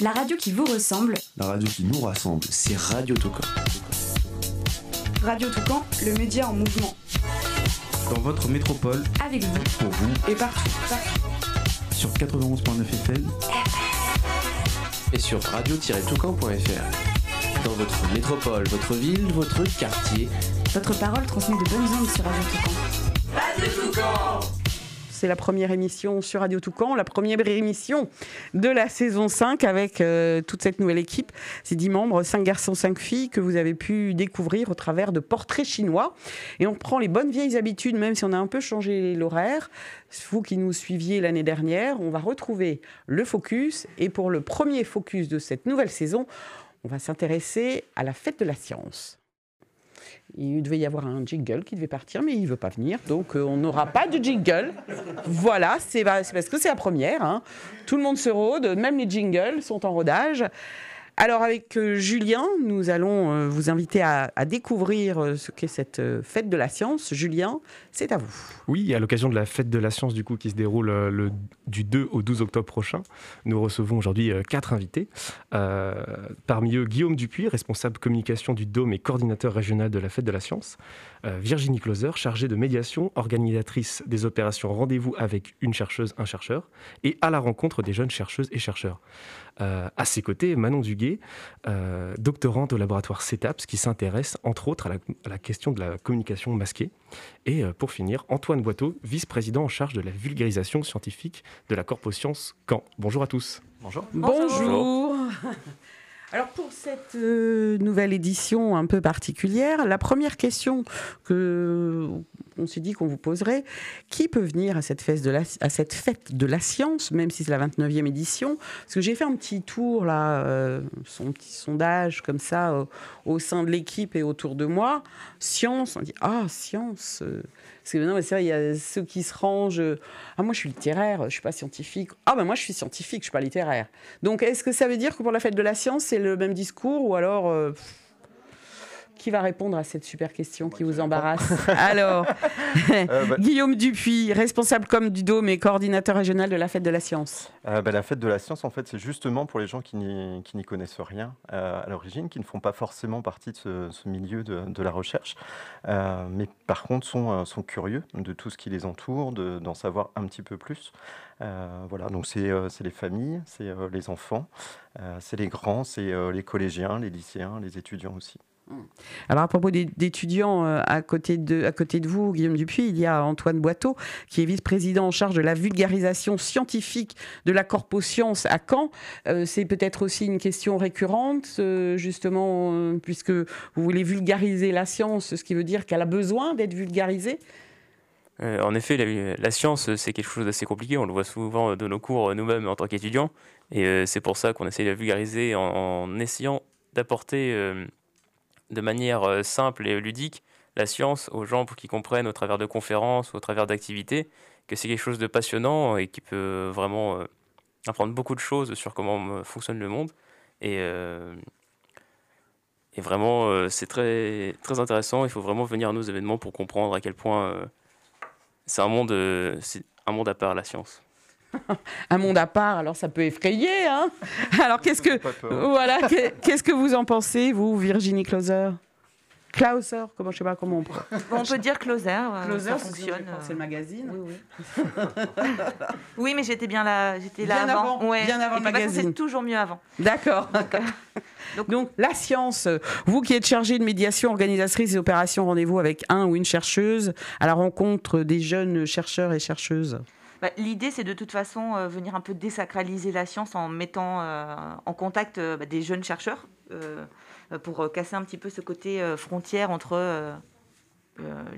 La radio qui vous ressemble. La radio qui nous rassemble, c'est Radio Toucan. Radio Toucan, le média en mouvement. Dans votre métropole, Avec vous. Pour vous, Et partout, partout. sur 91.9 FM, et sur radio-toucan.fr. Dans votre métropole, votre ville, votre quartier, Votre parole transmet de bonnes ondes sur Radio Toucan. C'est la première émission sur Radio Toucan, la première émission de la saison 5 avec euh, toute cette nouvelle équipe, ces 10 membres, 5 garçons, 5 filles que vous avez pu découvrir au travers de portraits chinois. Et on prend les bonnes vieilles habitudes, même si on a un peu changé l'horaire. Vous qui nous suiviez l'année dernière, on va retrouver le focus. Et pour le premier focus de cette nouvelle saison, on va s'intéresser à la fête de la science. Il devait y avoir un jingle qui devait partir, mais il ne veut pas venir, donc euh, on n'aura pas de jingle. Voilà, c'est c'est parce que c'est la première. hein. Tout le monde se rôde, même les jingles sont en rodage. Alors avec euh, Julien, nous allons euh, vous inviter à, découvrir euh, ce qu'est cette fête de la science. Julien, c'est à vous. oui, à l'occasion de la fête de la science du coup qui se déroule le, du 2 au 12 octobre prochain, nous recevons aujourd'hui quatre invités. Parmi eux, Guillaume Dupuis, responsable communication du Dôme et coordinateur régional de la fête de la science. Virginie Closer, chargée de médiation, organisatrice des opérations Rendez-vous avec une chercheuse, un chercheur, et à la rencontre des jeunes chercheuses et chercheurs. Euh, à ses côtés, Manon Duguet, euh, doctorante au laboratoire CETAPS, qui s'intéresse entre autres à la, à la question de la communication masquée. Et euh, pour finir, Antoine Boiteau, vice-président en charge de la vulgarisation scientifique de la Corpo Science Caen. Bonjour à tous. Bonjour. Bonjour. Alors pour cette euh, nouvelle édition un peu particulière, la première question que on s'est dit qu'on vous poserait, qui peut venir à cette, fête de la, science, même si c'est la 29e édition? Parce que j'ai fait un petit tour, là, euh, son petit sondage comme ça, au sein de l'équipe et autour de moi. Science, on dit, ah, science euh, parce que mais c'est vrai, il y a ceux qui se rangent. euh, Ah, moi, je suis littéraire, je suis pas scientifique. Ah, ben moi, je suis scientifique, je suis pas littéraire. Donc, est-ce que ça veut dire que pour la fête de la science, c'est le même discours ou alors euh, qui va répondre à cette super question qui vous embarrasse? Alors, Euh, bah, Guillaume Dupuis, responsable comme du Dôme et coordinateur régional de la fête de la science. euh, bah, la fête de la science, en fait, c'est justement pour les gens qui n'y connaissent rien euh, à l'origine, qui ne font pas forcément partie de ce, ce milieu de, de la recherche, euh, mais par contre sont, euh, sont curieux de tout ce qui les entoure, de- d'en savoir un petit peu plus. Euh, voilà, donc c'est euh, les familles, c'est euh, les enfants, euh, c'est les grands, c'est euh, les collégiens, les lycéens, les étudiants aussi. Alors à propos d'étudiants euh, à côté de à côté de vous, Guillaume Dupuis, il y a Antoine Boiteau qui est vice-président en charge de la vulgarisation scientifique de la Corpo Science à Caen. Euh, c'est peut-être aussi une question récurrente, euh, justement, puisque vous voulez vulgariser la science, ce qui veut dire qu'elle a besoin d'être vulgarisée. En effet, la, science, c'est quelque chose d'assez compliqué. On le voit souvent de nos cours nous-mêmes en tant qu'étudiants. Et c'est pour ça qu'on essaie de la vulgariser en, essayant d'apporter de manière euh, simple et ludique la science aux gens pour qu'ils comprennent au travers de conférences, au travers d'activités, que c'est quelque chose de passionnant et qui peut vraiment euh, apprendre beaucoup de choses sur comment euh, fonctionne le monde. Et, et vraiment, c'est très, très intéressant. Il faut vraiment venir à nos événements pour comprendre à quel point c'est un monde, c'est un monde à part la science. Un monde à part, alors ça peut effrayer. Hein alors qu'est-ce que voilà, qu'est- qu'est-ce que vous en pensez, vous, Virginie Clauser? Clauser, comment je sais pas comment on. Bon, on peut dire closer, euh, Closer, ça c'est- fonctionne. c'est le magazine. Oui, oui. oui, mais j'étais bien là, j'étais là Bien avant. bien avant Et le magazine. C'est toujours mieux avant. D'accord. donc- Donc, la science, vous qui êtes chargée de médiation, organisatrice des opérations rendez-vous avec un ou une chercheuse à la rencontre des jeunes chercheurs et chercheuses. Bah, L'idée, c'est de toute façon euh, venir un peu désacraliser la science en mettant euh, en contact euh, bah, des jeunes chercheurs pour casser un petit peu ce côté frontière entre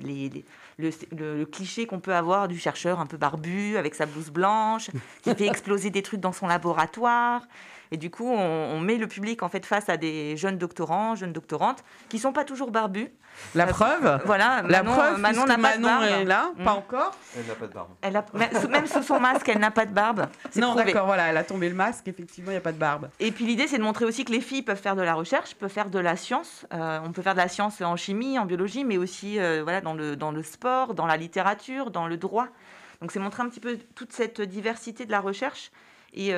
les, les- le, le- le cliché qu'on peut avoir du chercheur un peu barbu avec sa blouse blanche qui fait exploser des trucs dans son laboratoire. Et du coup, on, on met le public en fait face à des jeunes doctorants, jeunes doctorantes qui sont pas toujours barbus. La Euh, preuve Voilà, La Manon, preuve, Manon n'a pas de Manon barbe. est là, Mm. pas encore. Elle n'a pas de barbe. Elle a, même sous son masque, elle n'a pas de barbe. Non, d'accord, voilà, elle a tombé le masque, effectivement, il n'y a pas de barbe. Et puis l'idée, c'est de montrer aussi que les filles peuvent faire de la recherche, peuvent faire de la science. Euh, on peut faire de la science en chimie, en biologie, mais aussi euh, voilà, dans, le, dans le sport, dans la littérature, dans le droit. Donc c'est montrer un petit peu toute cette diversité de la recherche et,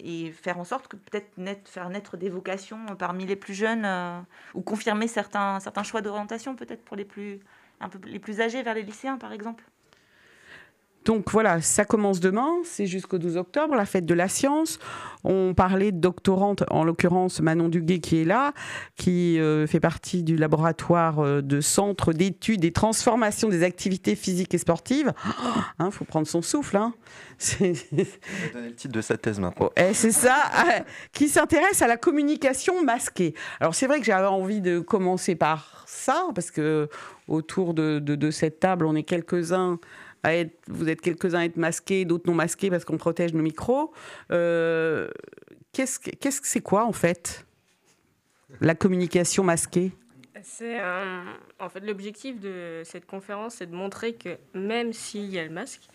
et faire en sorte que peut-être faire naître des vocations parmi les plus jeunes ou confirmer certains, certains choix d'orientation peut-être pour les plus, un peu, les plus âgés vers les lycéens par exemple donc voilà, ça commence demain, c'est jusqu'au 12 octobre, la fête de la science. On parlait de doctorante, en l'occurrence Manon Duguet qui est là, qui euh, fait partie du laboratoire euh, de centre d'études et transformation des activités physiques et sportives. Il hein, faut prendre son souffle. Hein. C'est donner le titre de sa thèse maintenant. Oh, c'est ça, euh, qui s'intéresse à la communication masquée. Alors c'est vrai que j'avais envie de commencer par ça, parce que autour de cette table, on est quelques-uns vous êtes quelques-uns à être masqués, d'autres non masqués parce qu'on protège nos micros. Euh, qu'est-ce que c'est quoi en fait la communication masquée? C'est en fait l'objectif de cette conférence, c'est de montrer que même s'il y a le masque,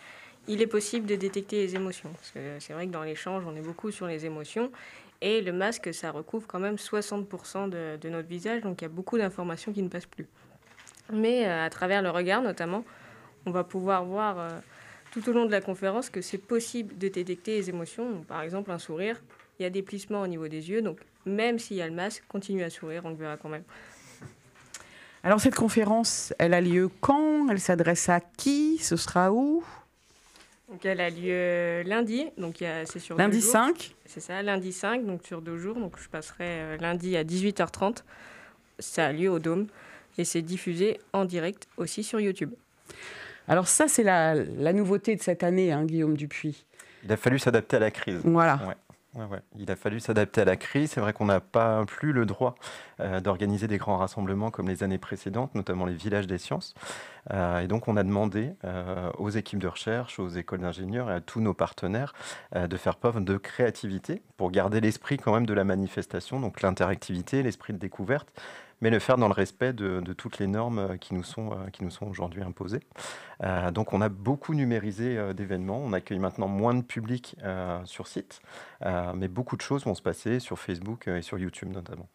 il est possible de détecter les émotions. Parce que c'est vrai que dans l'échange, on est beaucoup sur les émotions. Et le masque, ça recouvre quand même 60% de, notre visage, donc il y a beaucoup d'informations qui ne passent plus. Mais euh, à travers le regard notamment, on va pouvoir voir euh, tout au long de la conférence que c'est possible de détecter les émotions. par exemple, un sourire, il y a des plissements au niveau des yeux, donc même s'il y a le masque, continue à sourire, on le verra quand même. Alors cette conférence, elle a lieu quand? Elle s'adresse à qui? Ce sera où? Donc elle a lieu lundi, donc c'est sur lundi 5. C'est ça, lundi 5, donc sur deux jours. Donc je passerai euh, lundi à 18h30. Ça a lieu au Dôme et c'est diffusé en direct aussi sur YouTube. Alors ça, c'est la, nouveauté de cette année, hein, Guillaume Dupuis. Il a fallu s'adapter à la crise. Voilà. Il a fallu s'adapter à la crise. C'est vrai qu'on n'a pas plus le droit euh, d'organiser des grands rassemblements comme les années précédentes, notamment les villages des sciences. Euh, et donc on a demandé euh, aux équipes de recherche, aux écoles d'ingénieurs et à tous nos partenaires de faire preuve de créativité pour garder l'esprit quand même de la manifestation, donc l'interactivité, l'esprit de découverte, mais le faire dans le respect de, toutes les normes euh, qui nous sont, euh, qui nous sont aujourd'hui imposées. Euh, donc on a beaucoup numérisé d'événements, on accueille maintenant moins de public sur site, mais beaucoup de choses vont se passer sur Facebook et sur YouTube notamment.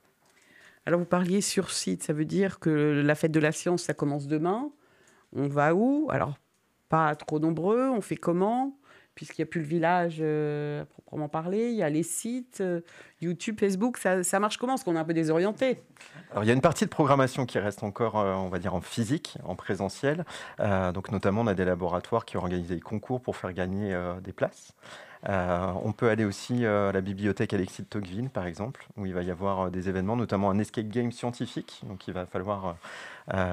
Alors vous parliez sur site, ça veut dire que la fête de la science, ça commence demain. On va où? Alors pas trop nombreux, on fait comment? Puisqu'il n'y a plus le village euh, proprement parler, il y a les sites, euh, YouTube, Facebook, ça, marche comment? Parce qu'on est un peu désorienté. Alors, il y a une partie de programmation qui reste encore, euh, on va dire, en physique, en présentiel. donc, notamment, on a des laboratoires qui ont organisé des concours pour faire gagner des places. On peut aller aussi à la bibliothèque Alexis de Tocqueville, par exemple, où il va y avoir des événements, notamment un escape game scientifique. Donc, il va falloir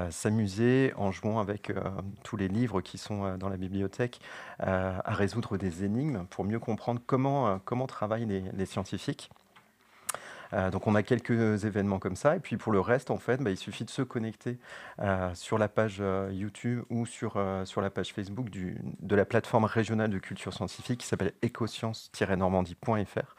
s'amuser en jouant avec euh, tous les livres qui sont euh, dans la bibliothèque euh, à résoudre des énigmes pour mieux comprendre comment travaillent les, scientifiques. Donc on a quelques événements comme ça. Et puis pour le reste, en fait, bah, il suffit de se connecter sur la page YouTube ou sur, sur la page Facebook de la plateforme régionale de culture scientifique qui s'appelle ecoscience-normandie.fr.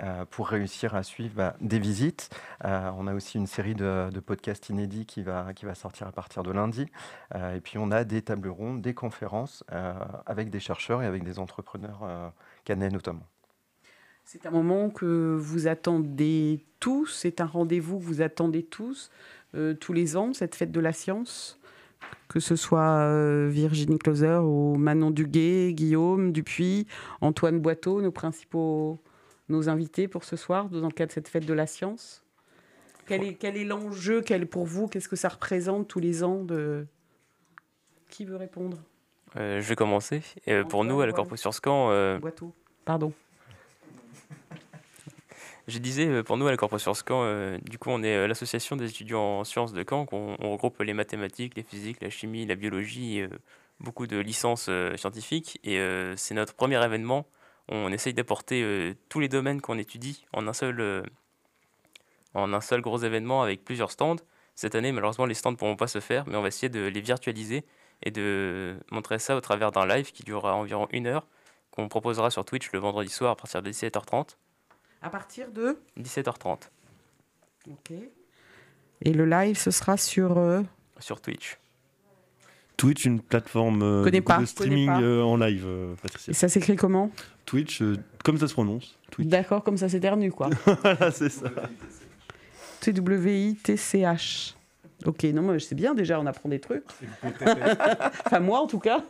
Euh, pour réussir à suivre bah, des visites. Euh, on a aussi une série de, podcasts inédits qui va, qui va sortir à partir de lundi. Euh, et puis on a des tables rondes, des conférences avec des chercheurs et avec des entrepreneurs canais notamment. C'est un moment que vous attendez tous, c'est un rendez-vous que vous attendez tous, tous les ans, cette fête de la science que ce soit Virginie Closer ou Manon Duguet, Guillaume Dupuis, Antoine Boiteau, nos principaux nos invités pour ce soir dans le cadre de cette fête de la science Quel est, quel est l'enjeu quel, pour vous Qu'est-ce que ça représente tous les ans de... Qui veut répondre? Euh, Je vais commencer. Euh, pour nous, à la Corpo sur Scan... Euh... Pardon. Je disais, pour nous, à la Corpo sur Scan, du coup, on est l'association des étudiants en sciences de Caen. On, regroupe les mathématiques, les physiques, la chimie, la biologie, beaucoup de licences scientifiques. Et c'est notre premier événement on essaye d'apporter euh, tous les domaines qu'on étudie en un seul euh, en un seul gros événement avec plusieurs stands. Cette année, malheureusement, les stands ne pourront pas se faire, mais on va essayer de les virtualiser et de montrer ça au travers d'un live qui durera environ une heure, qu'on proposera sur Twitch le vendredi soir à partir de 17h30. À partir de 17h30. Ok. Et le live, ce sera sur... Euh, sur Twitch. Twitch, une plateforme euh, de streaming euh, en live, euh, Et ça s'écrit comment? Twitch, comme ça se prononce. D'accord, comme ça s'éternue, quoi. voilà, c'est ça. T-W-I-T-C-H. Ok, non, mais c'est bien déjà, on apprend des trucs. enfin, moi en tout cas.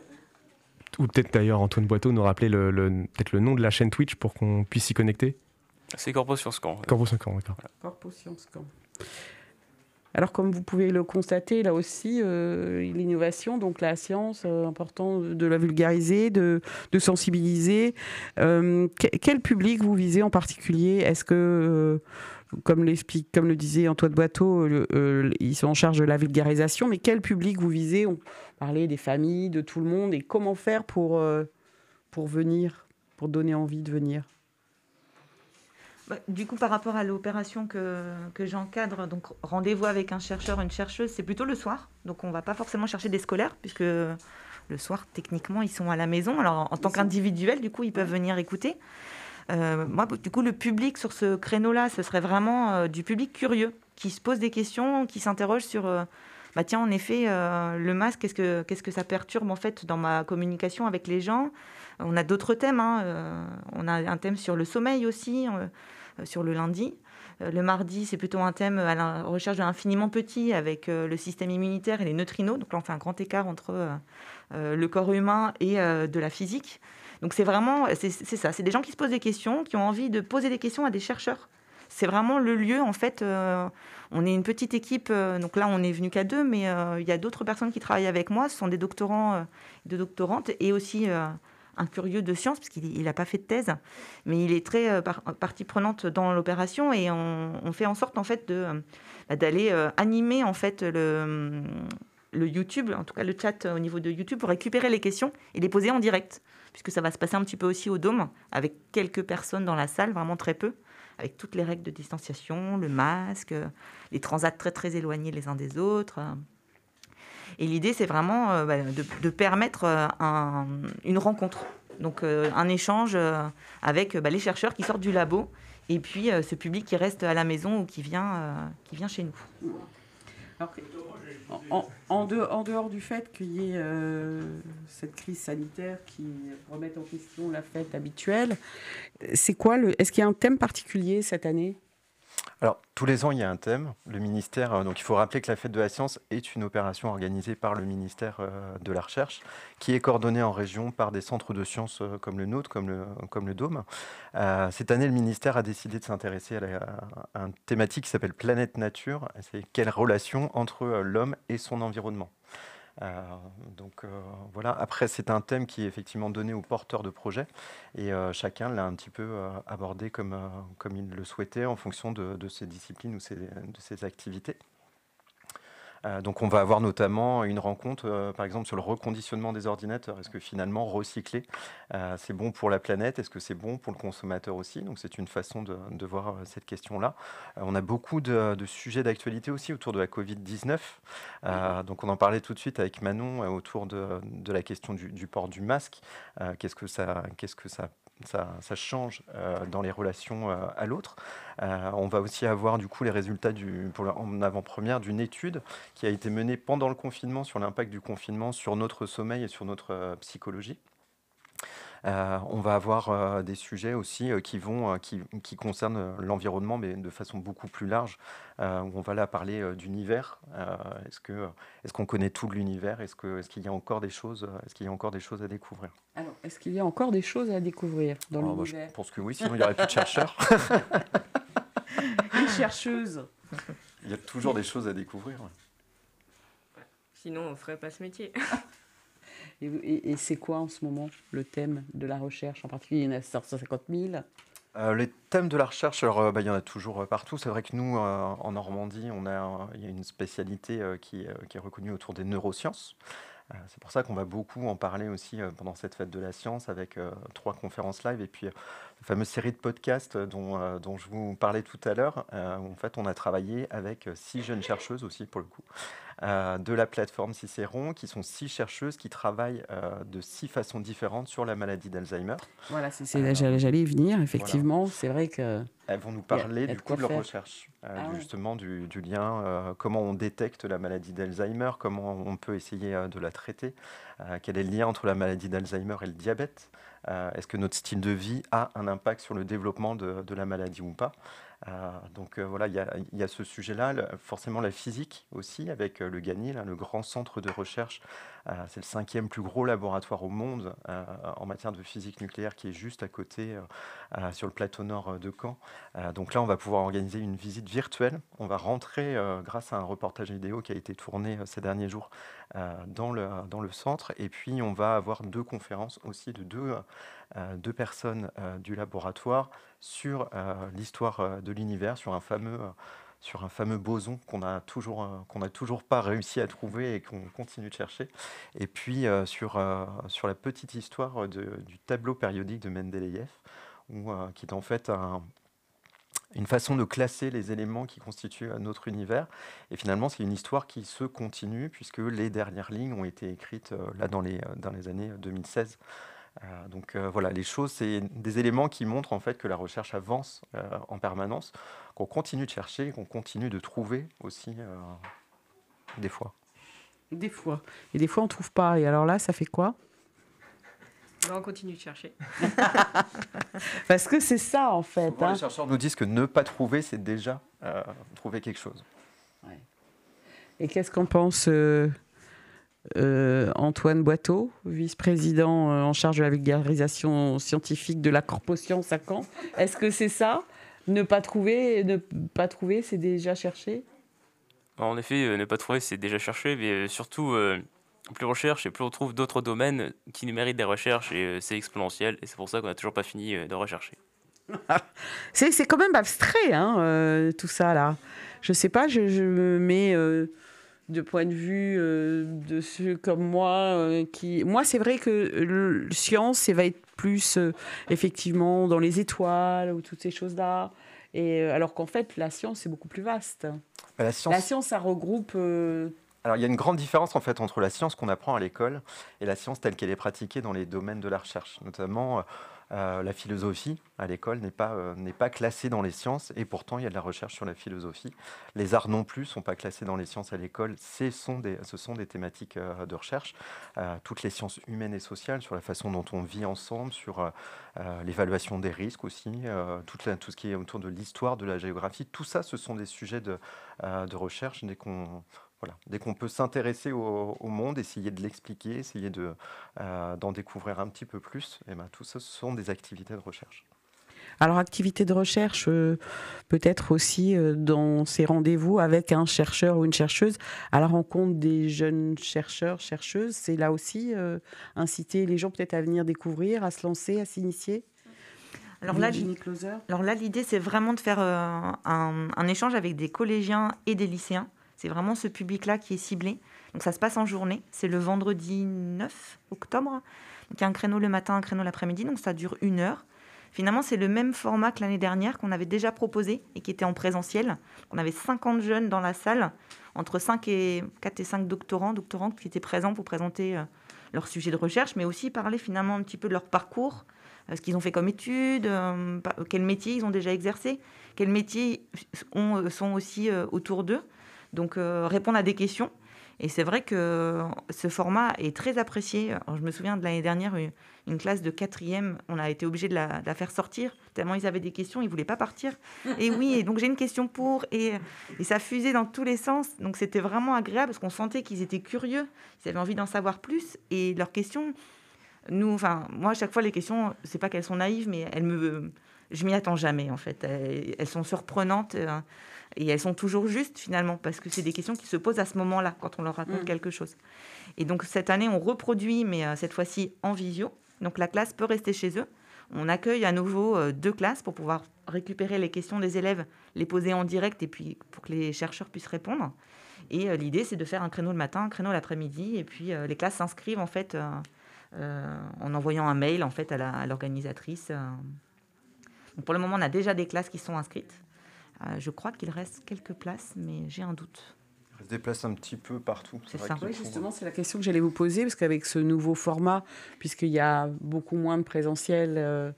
ou peut-être d'ailleurs Antoine Boiteau nous rappeler le, peut-être le nom de la chaîne Twitch pour qu'on puisse s'y connecter C'est Corpo Science Camp. Corpo Science Camp, d'accord. Corpo Science Camp. Alors, comme vous pouvez le constater, là aussi, euh, l'innovation, donc la science, euh, important de la vulgariser, de, sensibiliser. Euh, quel public vous visez en particulier? Est-ce que, comme, l'explique, comme le disait Antoine Boiteau, ils sont en charge de la vulgarisation, mais quel public vous visez? On parlait des familles, de tout le monde, et comment faire pour, pour venir, pour donner envie de venir? Du coup, par rapport à l'opération que, que j'encadre, donc rendez-vous avec un chercheur, une chercheuse, c'est plutôt le soir. Donc on ne va pas forcément chercher des scolaires, puisque le soir, techniquement, ils sont à la maison. Alors en tant qu'individuel, du coup, ils peuvent venir écouter. Euh, moi, du coup, le public sur ce créneau-là, ce serait vraiment euh, du public curieux, qui se pose des questions, qui s'interroge sur, euh, bah tiens, en effet, le masque, qu'est-ce que, qu'est-ce que ça perturbe en fait dans ma communication avec les gens? On a d'autres thèmes. Hein, on a un thème sur le sommeil aussi. Euh, sur le lundi. Euh, le mardi, c'est plutôt un thème à la recherche de l'infiniment petit avec euh, le système immunitaire et les neutrinos. Donc là, on fait un grand écart entre le corps humain et de la physique. Donc c'est vraiment, c'est ça, c'est des gens qui se posent des questions, qui ont envie de poser des questions à des chercheurs. C'est vraiment le lieu, en fait, on est une petite équipe, donc là on est venu qu'à deux, mais il y a d'autres personnes qui travaillent avec moi, ce sont des doctorants, des doctorantes, et aussi un curieux de science, parce qu'il n'a pas fait de thèse, mais il est très euh, partie prenante dans l'opération et on, fait en sorte en fait de euh, d'aller euh, animer en fait le, le YouTube, en tout cas le chat au niveau de YouTube, pour récupérer les questions et les poser en direct, puisque ça va se passer un petit peu aussi au Dôme, avec quelques personnes dans la salle, vraiment très peu, avec toutes les règles de distanciation, le masque, les transats très très éloignés les uns des autres. Et l'idée, c'est vraiment euh, bah, de, permettre euh, une rencontre, donc euh, un échange avec bah, les chercheurs qui sortent du labo et puis ce public qui reste à la maison ou qui vient, qui vient chez nous. En, dehors, du fait qu'il y ait cette crise sanitaire qui remette en question la fête habituelle, c'est quoi le Est-ce qu'il y a un thème particulier cette année? Alors, tous les ans, il y a un thème. Le ministère, euh, donc il faut rappeler que la Fête de la Science est une opération organisée par le ministère euh, de la Recherche, qui est coordonnée en région par des centres de sciences euh, comme le nôtre, comme le, comme Dôme. cette année, le ministère a décidé de s'intéresser à, à, une thématique qui s'appelle Planète Nature. C'est quelle relation entre l'homme et son environnement. Euh, donc euh, voilà, après c'est un thème qui est effectivement donné aux porteurs de projets et euh, chacun l'a un petit peu abordé comme, comme il le souhaitait en fonction de, de ses disciplines ou de ses activités. Euh, donc on va avoir notamment une rencontre, euh, par exemple, sur le reconditionnement des ordinateurs. Est-ce que finalement recycler, euh, c'est bon pour la planète? Est-ce que c'est bon pour le consommateur aussi? Donc c'est une façon de, voir cette question-là. on a beaucoup de, sujets d'actualité aussi autour de la Covid-19. donc on en parlait tout de suite avec Manon autour de, la question du, du port du masque. qu'est-ce que ça, qu'est-ce que ça ça, change euh, dans les relations euh, à l'autre. Euh, on va aussi avoir du coup les résultats en avant-première d'une étude qui a été menée pendant le confinement sur l'impact du confinement sur notre sommeil et sur notre psychologie. Euh, on va avoir euh, des sujets aussi euh, qui, vont, qui, concernent l'environnement, mais de façon beaucoup plus large. on va là parler d'univers. est-ce que est-ce qu'on connaît tout l'univers? Est-ce que est-ce qu'il y a encore des choses Est-ce qu'il y a encore des choses à découvrir? Alors, est-ce qu'il y a encore des choses à découvrir dans ah, l'univers bah, Je pense que oui, sinon il n'y aurait plus de chercheurs. Une chercheuse. Il y a toujours des choses à découvrir. Sinon, on ne ferait pas ce métier. Et, c'est quoi en ce moment le thème de la recherche? En particulier, il y en a 150 000. Euh, les thèmes de la recherche, euh, bah, il y en a toujours euh, partout. C'est vrai que nous, en Normandie, on a, il y a une spécialité qui, qui, est reconnue autour des neurosciences. c'est pour ça qu'on va beaucoup en parler aussi pendant cette fête de la science avec trois conférences live et puis la fameuse série de podcasts dont, dont je vous parlais tout à l'heure. en fait, on a travaillé avec six jeunes chercheuses aussi pour le coup euh, de la plateforme Cicéron, qui sont six chercheuses qui travaillent euh, de six façons différentes sur la maladie d'Alzheimer. Voilà, c'est, euh, j'allais y venir, effectivement. C'est vrai que. Elles vont nous parler du coup de leur recherche. ah justement du, lien, comment on détecte la maladie d'Alzheimer, comment on peut essayer de la traiter, quel est le lien entre la maladie d'Alzheimer et le diabète, est-ce que notre style de vie a un impact sur le développement de la maladie ou pas. Euh, donc euh, voilà, il y, a ce sujet-là, forcément la physique aussi, avec euh, le GANIL, le grand centre de recherche. C'est le cinquième plus gros laboratoire au monde en matière de physique nucléaire qui est juste à côté, sur le plateau nord de Caen. donc là, on va pouvoir organiser une visite virtuelle. On va rentrer, grâce à un reportage vidéo qui a été tourné ces derniers jours, dans, le, dans le centre. Et puis, on va avoir deux conférences aussi de deux, deux personnes du laboratoire sur euh, l'histoire euh, de l'univers, sur un fameux euh, sur un fameux boson qu'on n'a toujours, qu'on toujours pas réussi à trouver et qu'on continue de chercher. Et puis sur, sur la petite histoire du tableau périodique de Mendeleïev, qui est en fait une façon de classer les éléments qui constituent notre univers. Et finalement, c'est une histoire qui se continue, puisque les dernières lignes ont été écrites là dans les, dans les années 2016. Euh, donc euh, voilà, les choses, c'est des éléments qui montrent en fait que la recherche avance euh, en permanence, qu'on continue de chercher, qu'on continue de trouver aussi des fois. Des fois. Et des fois, on ne trouve pas. Et alors là, ça fait quoi? Ben, on continue de chercher. Parce que c'est ça, en fait. Hein. Les chercheurs nous disent que ne pas trouver, c'est déjà trouver quelque chose. Et qu'est-ce qu'on pense euh, Antoine Boiteau, vice-président euh, en charge de la vulgarisation scientifique de la Corporation à Caen. Est-ce que c'est ça? Ne pas trouver, ne pas trouver, c'est déjà cherché En effet, euh, ne pas trouver, c'est déjà cherché, mais surtout, plus on recherche et plus on trouve d'autres domaines qui méritent des recherches, et c'est exponentiel, et c'est pour ça qu'on n'a toujours pas fini de rechercher. c'est quand même abstrait, hein, tout ça, là. Je sais pas, je, je me mets de point de vue euh, de ceux comme moi euh, qui moi c'est vrai que le science ça va être plus euh, effectivement dans les étoiles ou toutes ces choses là et alors qu'en fait la science c'est beaucoup plus vaste. Bah, la science, la science ça regroupe alors il y a une grande différence en fait entre la science qu'on apprend à l'école et la science telle qu'elle est pratiquée dans les domaines de la recherche notamment euh, la philosophie à l'école n'est pas, euh, pas classée dans les sciences et pourtant il y a de la recherche sur la philosophie. Les arts non plus sont pas classés dans les sciences à l'école, ce sont des, ce sont des thématiques euh, de recherche. toutes les sciences humaines et sociales sur la façon dont on vit ensemble, sur l'évaluation des risques aussi, tout ce qui est autour de l'histoire, de la géographie, tout ça ce sont des sujets de, de recherche dès qu'on Dès qu'on peut s'intéresser au, monde, essayer de l'expliquer, essayer de, euh, d'en découvrir un petit peu plus, et eh ben, tout ça, ce sont des activités de recherche. Alors, activité de recherche, euh, peut-être aussi euh, dans ces rendez-vous avec un chercheur ou une chercheuse. À la rencontre des jeunes chercheurs, chercheuses, c'est là aussi inciter les gens peut-être à venir découvrir, à se lancer, à s'initier. Alors là, alors là, l'idée, c'est vraiment de faire un, un, échange avec des collégiens et des lycéens c'est vraiment ce public-là qui est ciblé. Donc ça se passe en journée. C'est le vendredi 9 octobre. Donc il y a un créneau le matin, un créneau l'après-midi. Donc ça dure une heure. Finalement, c'est le même format que l'année dernière qu'on avait déjà proposé et qui était en présentiel. On avait 50 jeunes dans la salle, entre 5 et 4 et 5 doctorants, doctorantes qui étaient présents pour présenter euh, leur sujet de recherche, mais aussi parler finalement un petit peu de leur parcours, euh, ce qu'ils ont fait comme études, euh, quel métier ils ont déjà exercé, quels métiers sont aussi autour d'eux. Donc euh, répondre à des questions. Et c'est vrai que ce format est très apprécié. je me souviens de l'année dernière, une, classe de quatrième, on a été obligé de la, faire sortir, tellement ils avaient des questions, ils ne voulaient pas partir. Et oui, donc j'ai une question pour, et, ça fusait dans tous les sens. Donc c'était vraiment agréable parce qu'on sentait qu'ils étaient curieux, ils avaient envie d'en savoir plus. Et leurs questions, nous, enfin, moi, à chaque fois, les questions, c'est pas qu'elles sont naïves, mais elles me, je m'y attends jamais, en fait. elles sont surprenantes. Euh, et elles sont toujours justes finalement, parce que c'est des questions qui se posent à ce moment-là, quand on leur raconte mm. quelque chose. Et donc cette année, on reproduit, mais euh, cette fois-ci en visio. Donc la classe peut rester chez eux. On accueille à nouveau euh, deux classes pour pouvoir récupérer les questions des élèves, les poser en direct et puis pour que les chercheurs puissent répondre. Et euh, l'idée, c'est de faire un créneau le matin, un créneau l'après-midi, et puis les classes s'inscrivent en fait en envoyant un mail en fait à l'organisatrice. pour le moment, on a déjà des classes qui sont inscrites. Euh, je crois qu'il reste quelques places, mais j'ai un doute. Des places un petit peu partout. C'est ça. Oui, justement, c'est la question que j'allais vous poser, parce qu'avec ce nouveau format, puisqu'il y a beaucoup moins de présentiel, euh,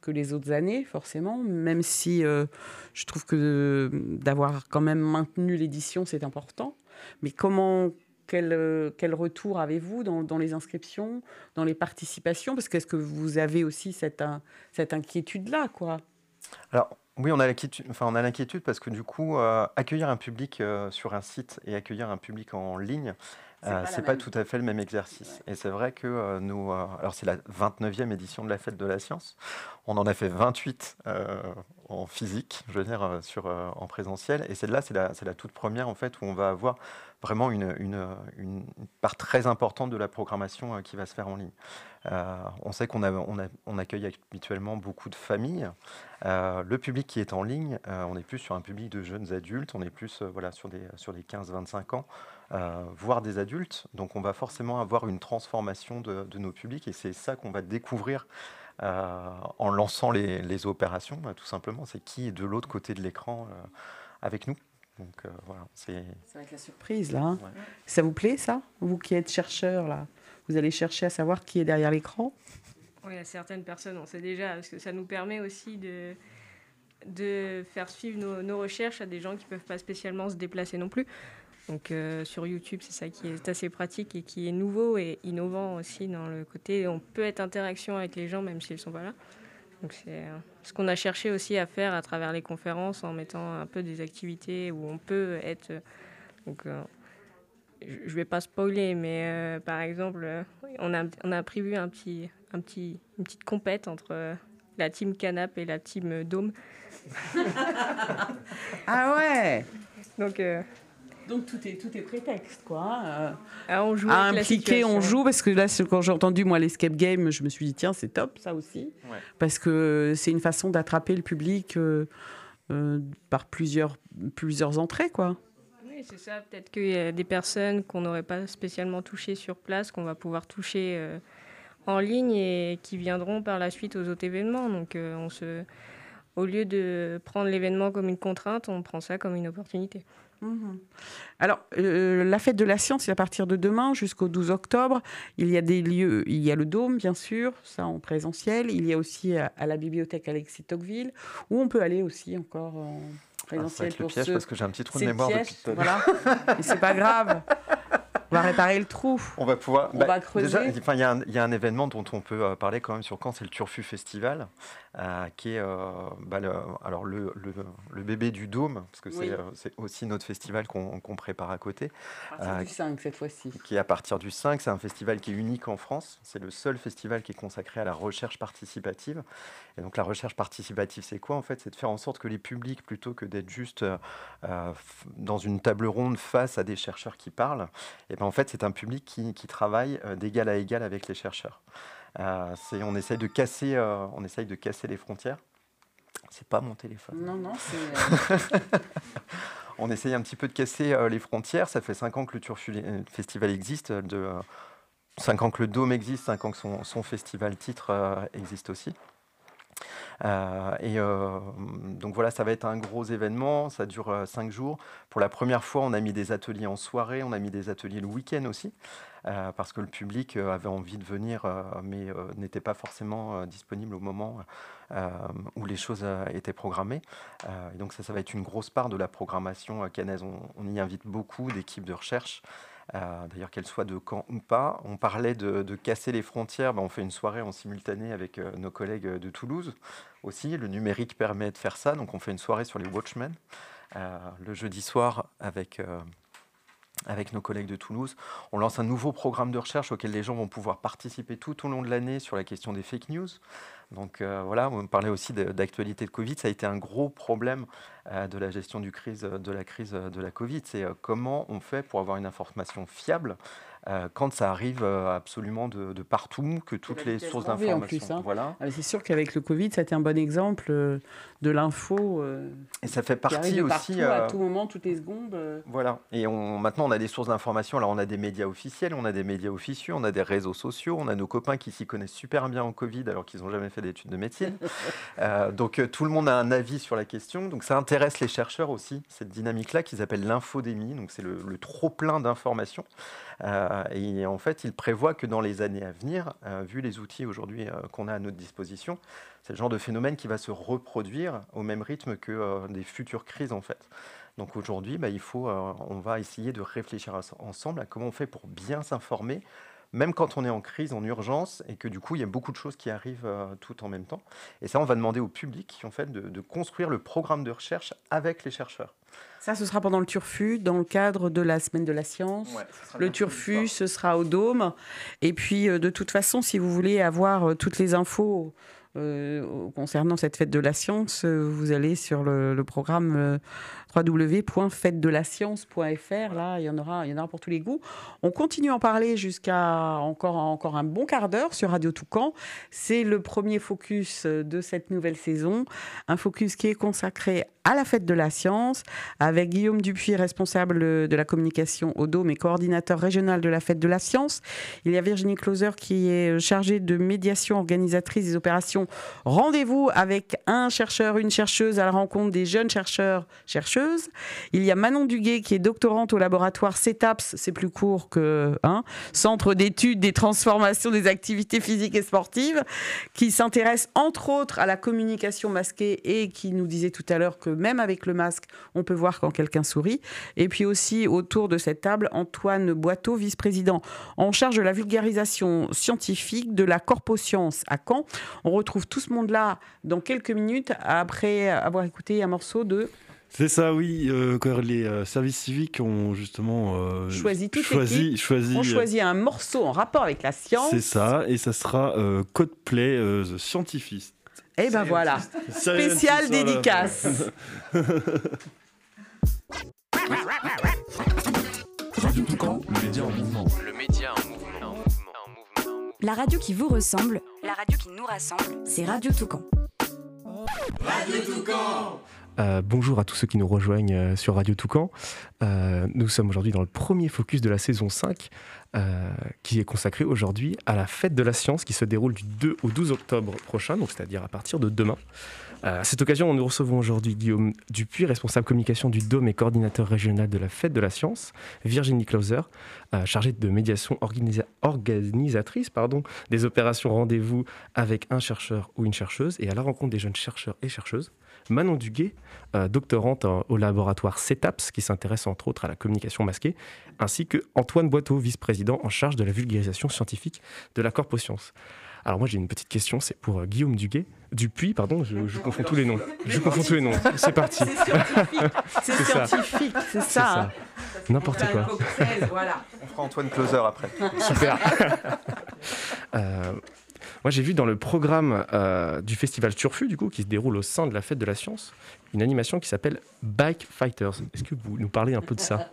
que les autres années, forcément, même si je trouve que d'avoir quand même maintenu l'édition, c'est important. Mais comment, quel, quel retour avez-vous dans, dans, les inscriptions, dans les participations? Parce qu'est-ce que vous avez aussi cette, cette inquiétude-là, quoi? Alors, oui, on a l'inquiétude, enfin, on a l'inquiétude parce que du coup, euh, accueillir un public euh, sur un site et accueillir un public en ligne, c'est euh, pas, pas tout à fait le même exercice. Et c'est vrai que nous, alors c'est la 29e édition de la fête de la science. On en a fait 28 en physique, je veux dire, sur, en présentiel. Et celle-là, c'est la, la, toute première en fait où on va avoir vraiment une, une, une, part très importante de la programmation qui va se faire en ligne. on sait qu'on on, on accueille habituellement beaucoup de familles. Euh, le public qui est en ligne, euh, on est plus sur un public de jeunes adultes, on est plus euh, voilà, sur des, sur des 15-25 ans, voire des adultes. Donc on va forcément avoir une transformation de, nos publics et c'est ça qu'on va découvrir en lançant les, opérations, bah, tout simplement. C'est qui est de l'autre côté de l'écran avec nous. Donc voilà, c'est. Ça va être la surprise là. Hein. Ça vous plaît ça? Vous qui êtes chercheur là, vous allez chercher à savoir qui est derrière l'écran? Oui, à certaines personnes, on sait déjà, parce que ça nous permet aussi de, de faire suivre nos, recherches à des gens qui ne peuvent pas spécialement se déplacer non plus. Donc euh, sur YouTube, c'est ça qui est assez pratique et qui est nouveau et innovant aussi dans le côté on peut être interaction avec les gens même s'ils ne sont pas là. Donc c'est euh, ce qu'on a cherché aussi à faire à travers les conférences en mettant un peu des activités où on peut être. Donc euh, je ne vais pas spoiler, mais par exemple, on a, on a prévu un petit, un petit, une petite compète entre euh, la team Canap et la team euh, Dôme. ah ouais Donc, euh, donc tout est, tout est prétexte, quoi. Hein, ah, on joue à impliquer, on joue, parce que là, quand j'ai entendu, moi, l'escape game, je me suis dit, tiens, c'est top, ça aussi. Parce que c'est une façon d'attraper le public par plusieurs, plusieurs entrées, quoi. Oui, c'est ça. Peut-être qu'il y a des personnes qu'on n'aurait pas spécialement touchées sur place, qu'on va pouvoir toucher en ligne et qui viendront par la suite aux autres événements. Donc euh, on se, au lieu de prendre l'événement comme une contrainte, on prend ça comme une opportunité. Mhm. Alors, euh, la fête de la science, c'est à partir de demain jusqu'au 12 octobre. Il y a des lieux, il y a le Dôme, bien sûr, ça en présentiel. Il y a aussi à, la bibliothèque Alexis Tocqueville, où on peut aller aussi encore en présentiel. Ah, ça va être le piège parce que j'ai un petit trou de mémoire depuis tout à l'heure. Voilà. c'est pas grave. On va réparer le trou. On va pouvoir. On va bah, creuser. il y, a un événement dont on peut euh, parler quand même sur Caen, c'est le Turfu Festival, euh, qui est euh, bah, le, alors le, le, bébé du Dôme, parce que c'est aussi notre festival qu'on prépare à côté. À partir du 5 cette fois-ci. Qui est à partir du 5, c'est un festival qui est unique en France. C'est le seul festival qui est consacré à la recherche participative. Et donc la recherche participative, c'est quoi en fait? C'est de faire en sorte que les publics, plutôt que d'être juste dans une table ronde face à des chercheurs qui parlent, et ben en fait c'est un public qui, qui travaille d'égal à égal avec les chercheurs. Euh, on essaye de casser, euh, on essaye de casser les frontières. C'est pas mon téléphone. Non, non, c'est. Euh, on essaye un petit peu de casser les frontières. Ça fait 5 ans que le Tour Festival existe, de 5 ans que le Dôme existe, 5 ans que son, son festival titre existe aussi. Et donc voilà, ça va être un gros événement, ça dure 5 jours. Pour la première fois, on a mis des ateliers en soirée, on a mis des ateliers le week-end aussi. Euh, parce que le public euh, avait envie de venir, euh, mais n'était pas forcément disponible au moment où les choses étaient programmées. et donc ça, ça va être une grosse part de la programmation canaise. On, y invite beaucoup d'équipes de recherche. D'ailleurs qu'elles soient de Caen ou pas. On parlait de, casser les frontières, ben, on fait une soirée en simultané avec nos collègues de Toulouse aussi. Le numérique permet de faire ça, donc on fait une soirée sur les Watchmen le jeudi soir avec avec nos collègues de Toulouse. On lance un nouveau programme de recherche auquel les gens vont pouvoir participer tout au long de l'année sur la question des fake news. Donc euh, voilà, on parlait aussi d'actualité de Covid. Ça a été un gros problème euh, de la gestion de la crise de la Covid. C'est euh, comment on fait pour avoir une information fiable euh, quand ça arrive euh, absolument de, partout, que toutes les sources d'information. Hein. Voilà. Ah, c'est sûr qu'avec le Covid, ça a été un bon exemple euh, de l'info. et ça fait partie aussi. à tout moment, toutes les secondes. Voilà. Et on, maintenant, on a des sources d'information. Alors, on a des médias officiels, on a des médias officieux, on a des réseaux sociaux, on a nos copains qui s'y connaissent super bien en Covid alors qu'ils n'ont jamais fait d'études de médecine. donc, tout le monde a un avis sur la question. Donc, ça intéresse les chercheurs aussi, cette dynamique-là qu'ils appellent l'infodémie. Donc, c'est le, le trop plein d'informations. Et en fait, il prévoit que dans les années à venir, vu les outils aujourd'hui qu'on a à notre disposition, c'est le genre de phénomène qui va se reproduire au même rythme que des futures crises en fait. Donc aujourd'hui, bah, il faut, on va essayer de réfléchir ensemble à comment on fait pour bien s'informer, même quand on est en crise, en urgence, et que du coup, il y a beaucoup de choses qui arrivent euh, tout en même temps. Et ça, on va demander au public, en fait, de, construire le programme de recherche avec les chercheurs. Ça, ce sera pendant le Turfu, dans le cadre de la Semaine de la Science. le Turfu, ce sera au Dôme. Et puis, euh, de toute façon, si vous voulez avoir euh, toutes les infos concernant cette fête de la science, vous allez sur le, programme www.fête-de-la-science.fr. Là, il y en aura, il y en aura pour tous les goûts. On continue à en parler jusqu'à encore, encore un bon quart d'heure sur Radio Toucan. C'est le premier focus de cette nouvelle saison. Un focus qui est consacré à la fête de la science avec Guillaume Dupuis, responsable de la communication au Dôme et coordinateur régional de la fête de la science. Il y a Virginie Closer qui est chargée de médiation organisatrice des opérations Rendez-vous avec un chercheur, une chercheuse à la rencontre des jeunes chercheurs, chercheuses il y a Manon Duguet qui est doctorante au laboratoire CETAPS, c'est plus court que hein, Centre d'études des transformations des activités physiques et sportives, qui s'intéresse entre autres à la communication masquée et qui nous disait tout à l'heure que même avec le masque, on peut voir quand quelqu'un sourit. Et puis aussi autour de cette table, Antoine Boiteau, vice-président en charge de la vulgarisation scientifique de la Corpo-Science à Caen. On retrouve tout ce monde-là dans quelques minutes après avoir écouté un morceau de c'est ça, oui. Euh, les euh, services civiques ont justement euh, choisi, tout choisi, choisi, on choisit un morceau en rapport avec la science. C'est ça, et ça sera Codeplay The Scientifique. Et eh ben voilà, spécial dédicace. Radio Toucan, le média en mouvement. Le média en mouvement. La radio qui vous ressemble, la radio qui nous rassemble, c'est Radio Toucan. Radio Toucan euh, bonjour à tous ceux qui nous rejoignent euh, sur Radio Toucan. Euh, nous sommes aujourd'hui dans le premier focus de la saison 5 qui est consacré aujourd'hui à la fête de la science qui se déroule du 2 au 12 octobre prochain, donc c'est-à-dire à partir de demain. À cette occasion, nous recevons aujourd'hui Guillaume Dupuis, responsable communication du Dôme et coordinateur régional de la fête de la science, Virginie Clauser, chargée de médiation organisatrice des opérations rendez-vous avec un chercheur ou une chercheuse et à la rencontre des jeunes chercheurs et chercheuses. Manon Duguet, euh, doctorante au laboratoire CETAPS, qui s'intéresse entre autres à la communication masquée, ainsi que Antoine Boiteau, vice-président en charge de la vulgarisation scientifique de la Corpo-Science. Alors moi j'ai une petite question, c'est pour euh, Guillaume Duguet, Dupuis, pardon, je, confonds tous les noms. Je confonds tous les noms. C'est parti. C'est scientifique, c'est ça. N'importe quoi. On fera Antoine Closer après. Super. euh, moi, j'ai vu dans le programme euh, du festival Turfu, du coup, qui se déroule au sein de la fête de la science, une animation qui s'appelle Bike Fighters. Est-ce que vous nous parlez un peu de ça?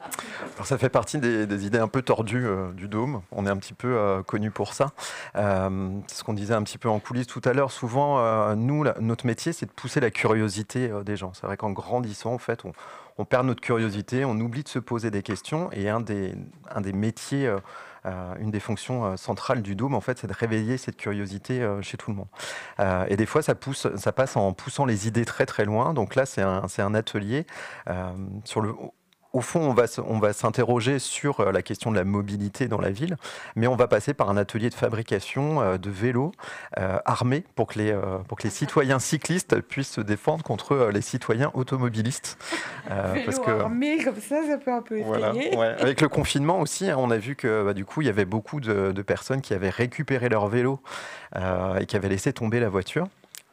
Alors, Ça fait partie des, idées un peu tordues euh, du Dôme. On est un petit peu euh, connu pour ça. c'est ce qu'on disait un petit peu en coulisses tout à l'heure. Souvent, nous, notre métier, c'est de pousser la curiosité des gens. C'est vrai qu'en grandissant, en fait, on, on, perd notre curiosité, on oublie de se poser des questions. Et un des, un des métiers euh, une des fonctions euh, centrales du Dôme, en fait, c'est de réveiller cette curiosité euh, chez tout le monde. et des fois, ça, pousse, ça passe en poussant les idées très très loin. Donc là, c'est un, un, atelier sur le, au fond, on va, on va s'interroger sur euh, la question de la mobilité dans la ville, mais on va passer par un atelier de fabrication euh, de vélos euh, armés pour que, les, pour que les citoyens cyclistes puissent se défendre contre les citoyens automobilistes. parce que, armés, comme ça, ça peut un peu effrayer. Avec le confinement aussi, hein, on a vu que bah, du coup, il y avait beaucoup de, de, personnes qui avaient récupéré leur vélo et qui avaient laissé tomber la voiture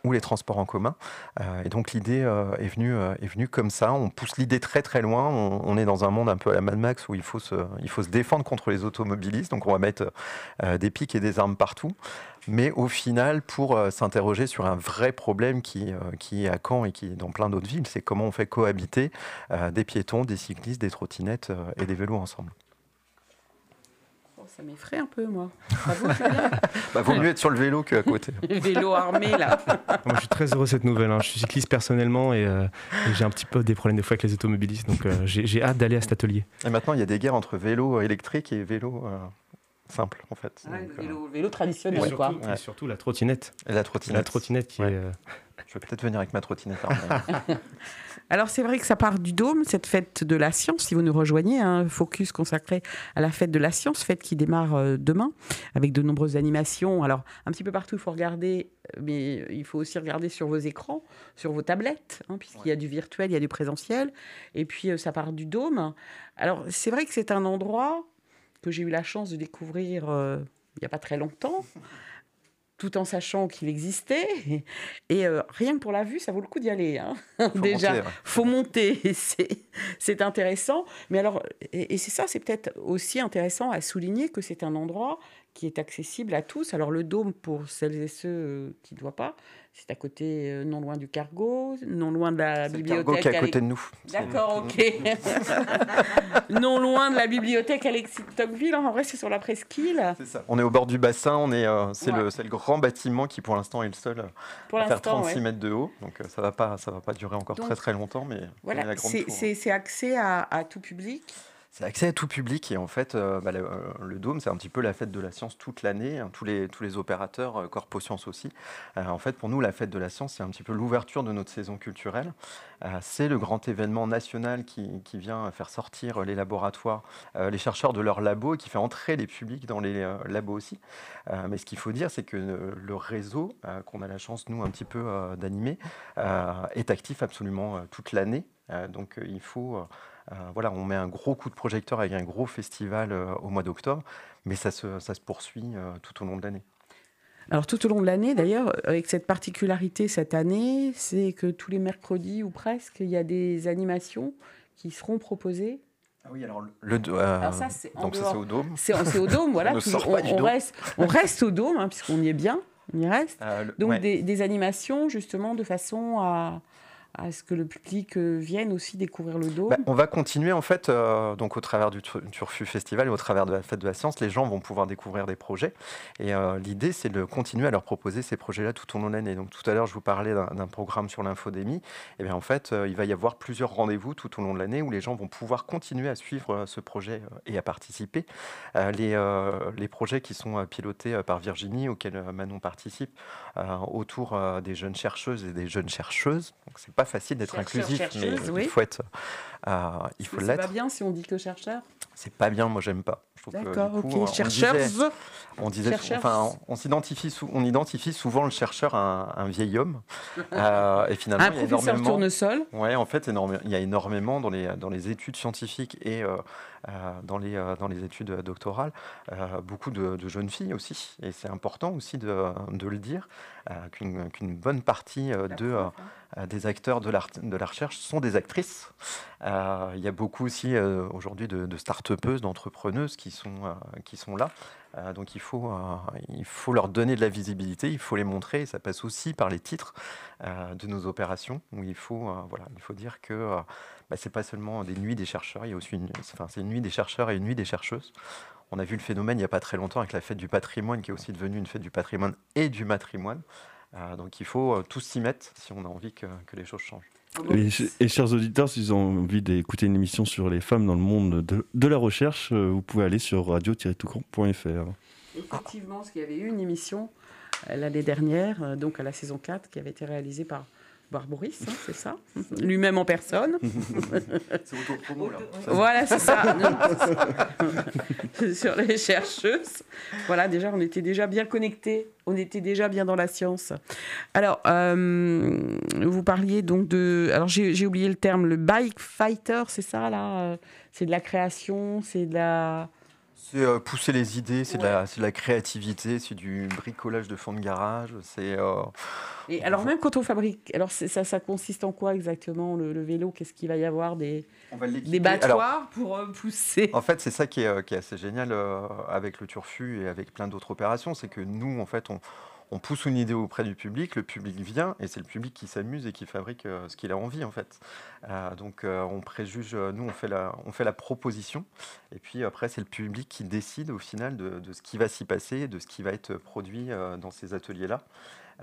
ou les transports en commun. Euh, et donc l'idée euh, est, venue, euh, est venue comme ça. On pousse l'idée très très loin. On, est dans un monde un peu à la Mad Max où il faut se, il faut se défendre contre les automobilistes. Donc on va mettre des pics et des armes partout. Mais au final, pour s'interroger sur un vrai problème qui, qui est à Caen et qui est dans plein d'autres villes, c'est comment on fait cohabiter des piétons, des cyclistes, des trottinettes et des vélos ensemble ça m'effraie un peu, moi. bah, vaut mieux être sur le vélo qu'à côté. le vélo armé, là. moi, je suis très heureux de cette nouvelle. Hein. Je suis cycliste personnellement euh, et, j'ai un petit peu des problèmes des fois avec les automobilistes. Donc, euh, j'ai hâte d'aller à cet atelier. Et maintenant, il y a des guerres entre vélo électrique et vélo. Euh, simple en fait. le vélo, vélo, traditionnel et surtout, quoi. Et surtout la trottinette. Et la trottinette. La trottinette qui est Je vais peut-être venir avec ma trottinette. Alors c'est vrai que ça part du Dôme, cette fête de la science, si vous nous rejoignez, un hein, focus consacré à la fête de la science, fête qui démarre euh, demain, avec de nombreuses animations. Alors un petit peu partout, il faut regarder, euh, mais il faut aussi regarder sur vos écrans, sur vos tablettes, hein, puisqu'il y a du virtuel, il y a du présentiel, et puis euh, ça part du Dôme. Alors c'est vrai que c'est un endroit que j'ai eu la chance de découvrir il n'y a pas très longtemps tout en sachant qu'il existait. Et euh, rien que pour la vue, ça vaut le coup d'y aller. Hein. Déjà, il faut monter. C'est intéressant. Mais alors, et, c'est ça, c'est peut-être aussi intéressant à souligner que c'est un endroit qui est accessible à tous. Alors le dôme, pour celles et ceux euh, qui ne voient pas, c'est à côté, euh, non loin du cargo, non loin de la bibliothèque. C'est à côté de nous. D'accord, ok. non loin de la bibliothèque Alexis de Tocqueville. En vrai, c'est sur la presqu'île. C'est ça. On est au bord du bassin. On est, euh, c'est le, le, grand bâtiment qui, pour l'instant, est le seul pour à faire 36 mètres de haut. Donc, euh, ça va pas, ça va pas durer encore très très longtemps, mais voilà, c'est accès à, à tout public. C'est accès à tout public et en fait, euh, bah, euh, le, Dôme, c'est un petit peu la fête de la science toute l'année, hein, tous, les, tous les opérateurs, euh, Corpo Science aussi. en fait, pour nous, la fête de la science, c'est un petit peu l'ouverture de notre saison culturelle. c'est le grand événement national qui, qui, vient faire sortir les laboratoires, les chercheurs de leurs labos et qui fait entrer les publics dans les labos aussi. mais ce qu'il faut dire, c'est que le réseau, qu'on a la chance, nous, un petit peu d'animer, est actif absolument toute l'année. donc, il faut euh, voilà, on met un gros coup de projecteur avec un gros festival euh, au mois d'octobre, mais ça se, ça se poursuit euh, tout au long de l'année. Alors tout au long de l'année, d'ailleurs, avec cette particularité cette année, c'est que tous les mercredis ou presque, il y a des animations qui seront proposées. Ah oui, alors le, ça, c'est donc ça c'est au dôme. C'est au dôme, voilà. on, Reste, on reste au dôme hein, puisqu'on y est bien, on y reste. donc des, des, animations justement de façon à, à ce que le public euh, vienne aussi découvrir le dôme bah, On va continuer en fait, euh, donc au travers du Turfu Festival et au travers de la fête de la science, les gens vont pouvoir découvrir des projets. Et euh, l'idée, c'est de continuer à leur proposer ces projets-là tout au long de l'année. Donc tout à l'heure, je vous parlais d'un programme sur l'infodémie. Et bien en fait, il va y avoir plusieurs rendez-vous tout au long de l'année où les gens vont pouvoir continuer à suivre ce projet et à participer. les, les projets qui sont pilotés par Virginie, auxquels Manon participe, autour des jeunes chercheuses et des jeunes chercheuses. Donc c'est pas facile d'être inclusif, mais il faut être, euh, il faut l'être. C'est pas bien si on dit que chercheur. C'est pas bien, moi j'aime pas. D'accord, ok. Chercheurs. On disait, enfin, on s'identifie, on identifie souvent le chercheur à un, vieil homme. Euh, et finalement, un il y a énormément. tournesol. Ouais, en fait, il y a énormément dans les dans les études scientifiques et euh, dans les dans les études doctorales, beaucoup de, jeunes filles aussi. Et c'est important aussi de, de le dire qu'une bonne partie de euh, des acteurs de la, de la recherche sont des actrices. Euh, il y a beaucoup aussi euh, aujourd'hui de, de start-upeuses, d'entrepreneuses qui, sont qui sont là. donc il faut, il faut leur donner de la visibilité, il faut les montrer. Et ça passe aussi par les titres de nos opérations, où il faut, voilà, il faut dire que bah, ce n'est pas seulement des nuits des chercheurs, il y a aussi une, enfin, c'est une nuit des chercheurs et une nuit des chercheuses. On a vu le phénomène il n'y a pas très longtemps avec la fête du patrimoine, qui est aussi devenue une fête du patrimoine et du matrimoine. Euh, donc il faut euh, tous s'y mettre si on a envie que, les choses changent. Et, chers auditeurs, s'ils ont envie d'écouter une émission sur les femmes dans le monde de, la recherche, euh, vous pouvez aller sur radio-toucan.fr. Effectivement, parce qu'il y avait eu une émission l'année dernière, donc à la saison 4, qui avait été réalisée par Barboris, hein, c'est ça? Lui-même en personne. c'est auto-promo, là. Voilà, c'est ça. Sur les chercheuses. Voilà, déjà, on était déjà bien connectés. On était déjà bien dans la science. Alors, euh, vous parliez donc de... Alors, j'ai oublié le terme, le bike fighter, c'est ça, là? C'est de la création, c'est de la... C'est euh, pousser les idées, c'est de, la créativité, c'est du bricolage de fond de garage. C'est. Euh, et alors même quand on fabrique, alors ça, ça consiste en quoi exactement le, vélo? Qu'est-ce qu'il va y avoir? Des des battoirs pour euh, pousser? En fait, c'est ça qui est, qui est, assez génial avec le Turfu et avec plein d'autres opérations, c'est que nous, en fait, on on pousse une idée auprès du public, le public vient et c'est le public qui s'amuse et qui fabrique euh, ce qu'il a envie en fait. Euh, donc euh, on préjuge, nous on fait, la, on fait la proposition et puis après c'est le public qui décide au final de, de ce qui va s'y passer, de ce qui va être produit dans ces ateliers-là.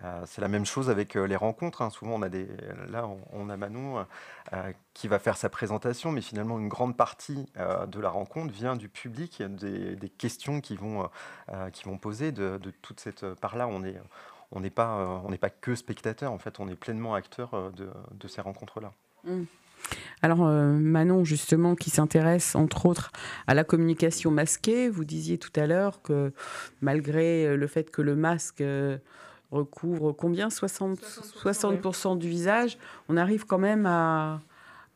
Euh, c'est la même chose avec euh, les rencontres. Hein. Souvent, on a des, là, on, a Manon euh, qui va faire sa présentation, mais finalement, une grande partie de la rencontre vient du public, des, questions qui vont, qui vont poser de, toute cette part-là. On est, on n'est pas, on pas que spectateur, en fait, on est pleinement acteur de, de ces rencontres-là. Mmh. Alors Manon, justement, qui s'intéresse entre autres à la communication masquée, vous disiez tout à l'heure que malgré le fait que le masque recouvre combien? 60%, 60 du visage, on arrive quand même à,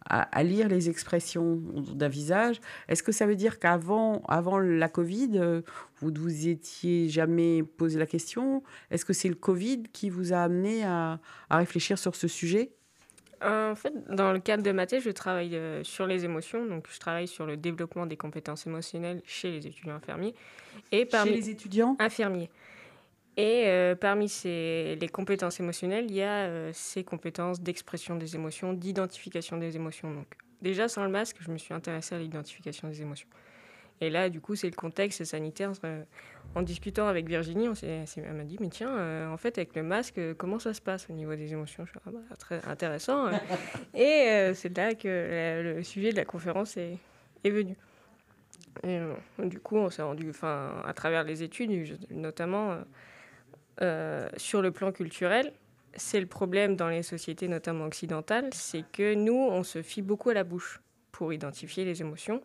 à, lire les expressions d'un visage. Est-ce que ça veut dire qu'avant avant la Covid, euh, vous ne vous étiez jamais posé la question? Est-ce que c'est le Covid qui vous a amené à, à réfléchir sur ce sujet? En fait, dans le cadre de ma thèse, je travaille euh, sur les émotions, donc je travaille sur le développement des compétences émotionnelles chez les étudiants infirmiers. Et parmi chez les étudiants? infirmiers. Et euh, parmi ces, les compétences émotionnelles, il y a euh, ces compétences d'expression des émotions, d'identification des émotions. Donc, déjà, sans le masque, je me suis intéressée à l'identification des émotions. Et là, du coup, c'est le contexte sanitaire. Euh, en discutant avec Virginie, on elle m'a dit, mais tiens, en fait, avec le masque, comment ça se passe au niveau des émotions? Je suis ah bah, très intéressant. Hein. et c'est là que le sujet de la conférence est, est venu. Et, du coup, on s'est rendu, enfin, à travers les études, notamment euh, sur le plan culturel, c'est le problème dans les sociétés, notamment occidentales, c'est que nous, on se fie beaucoup à la bouche pour identifier les émotions,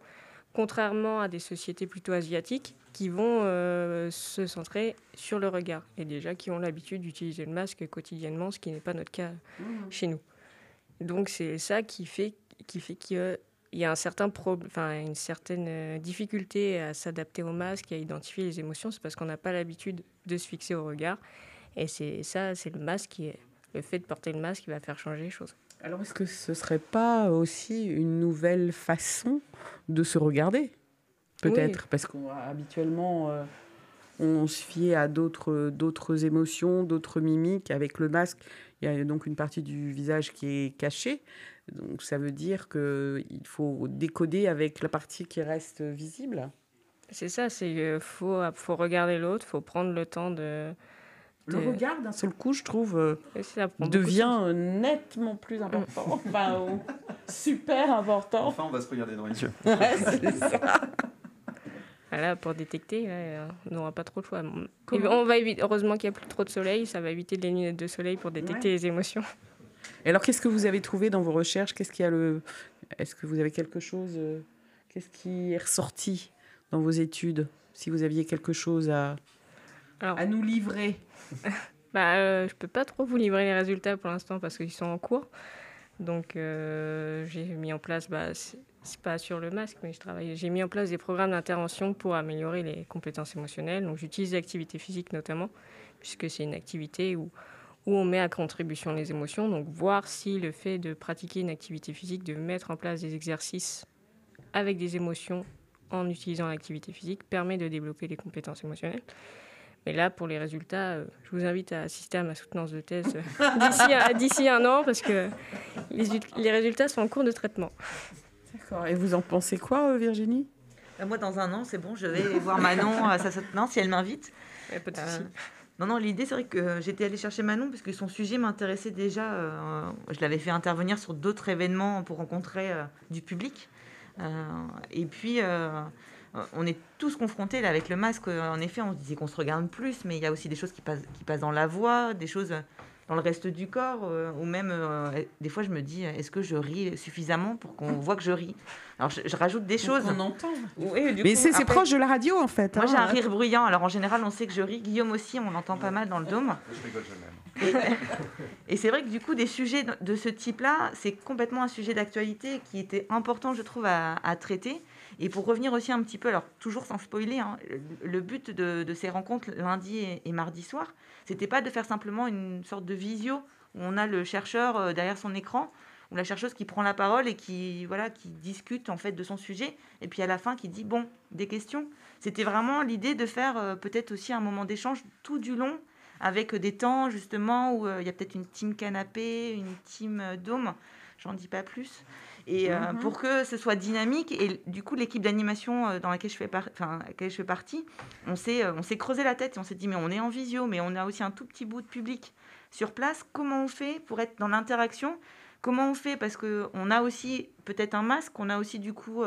contrairement à des sociétés plutôt asiatiques qui vont euh, se centrer sur le regard et déjà qui ont l'habitude d'utiliser le masque quotidiennement, ce qui n'est pas notre cas mmh. chez nous. Donc c'est ça qui fait, qui fait qu'il y a un certain enfin, une certaine euh, difficulté à s'adapter au masque et à identifier les émotions, c'est parce qu'on n'a pas l'habitude de se fixer au regard. Et c'est ça, c'est le masque qui est, le fait de porter le masque qui va faire changer les choses. Alors est-ce que ce serait pas aussi une nouvelle façon de se regarder? Peut-être, parce qu'habituellement, euh, on se fiait à d'autres émotions, d'autres mimiques. Avec le masque, il y a donc une partie du visage qui est cachée. Donc ça veut dire qu'il faut décoder avec la partie qui reste visible. C'est ça, c'est qu'il faut, faut regarder l'autre, faut prendre le temps de... Le regard, d'un seul coup, je trouve, euh, devient nettement plus mm. important. enfin, super important. Enfin, on va se regarder dans les yeux. c'est ça. Voilà, pour détecter, on n'aura pas trop de choix. on va éviter, heureusement qu'il n'y a plus trop de soleil, ça va éviter les lunettes de soleil pour détecter les émotions. Et alors, qu'est-ce que vous avez trouvé dans vos recherches? Qu'est-ce qu'il y a le Est-ce que vous avez quelque chose euh, Qu'est-ce qui est ressorti dans vos études? Si vous aviez quelque chose à, à nous livrer bah, euh, Je ne peux pas trop vous livrer les résultats pour l'instant parce qu'ils sont en cours. Donc, euh, j'ai mis en place, bah, c'est pas sur le masque, mais je travaille. J'ai mis en place des programmes d'intervention pour améliorer les compétences émotionnelles. Donc, j'utilise l'activité physique notamment, puisque c'est une activité où, on met à contribution les émotions. Donc, voir si le fait de pratiquer une activité physique, de mettre en place des exercices avec des émotions en utilisant l'activité physique permet de développer les compétences émotionnelles. Mais là, pour les résultats, euh, je vous invite à assister à ma soutenance de thèse euh, d'ici un an parce que les, résultats sont en cours de traitement. D'accord. Et vous en pensez quoi, euh, Virginie? Moi, dans un an, c'est bon, je vais voir Manon à sa soutenance si elle m'invite. Non, non, l'idée, c'est vrai que j'étais allée chercher Manon parce que son sujet m'intéressait déjà. je l'avais fait intervenir sur d'autres événements pour rencontrer du public. et puis, euh, on est tous confrontés là, avec le masque. En effet, on se disait qu'on se regarde plus, mais il y a aussi des choses qui passent, qui passent dans la voix, des choses dans le reste du corps, euh, ou même euh, des fois je me dis est-ce que je ris suffisamment pour qu'on voit que je ris? Alors je, rajoute des choses. On entend. mais c'est proche de la radio en fait. Moi j'ai un hein. rire bruyant, alors en général on sait que je ris. Guillaume aussi, on l'entend pas mal dans le dôme. Je rigole jamais. Et, c'est vrai que du coup des sujets de ce type-là, c'est complètement un sujet d'actualité qui était important je trouve à traiter. Et pour revenir aussi un petit peu, alors toujours sans spoiler, hein, le but de, ces rencontres lundi et, mardi soir, c'était pas de faire simplement une sorte de visio où on a le chercheur euh, derrière son écran ou la chercheuse qui prend la parole et qui voilà qui discute en fait de son sujet et puis à la fin qui dit bon des questions. C'était vraiment l'idée de faire euh, peut-être aussi un moment d'échange tout du long avec des temps justement où euh, il y a peut-être une team canapé, une team dôme, j'en dis pas plus et euh, mhm. pour que ce soit dynamique. Et du coup, l'équipe d'animation euh, dans laquelle je fais, laquelle je fais partie, on s'est, euh, on s'est creusé la tête et on s'est dit, mais on est en visio, mais on a aussi un tout petit bout de public sur place. Comment on fait pour être dans l'interaction? Comment on fait? Parce qu'on a aussi peut-être un masque, on a aussi du coup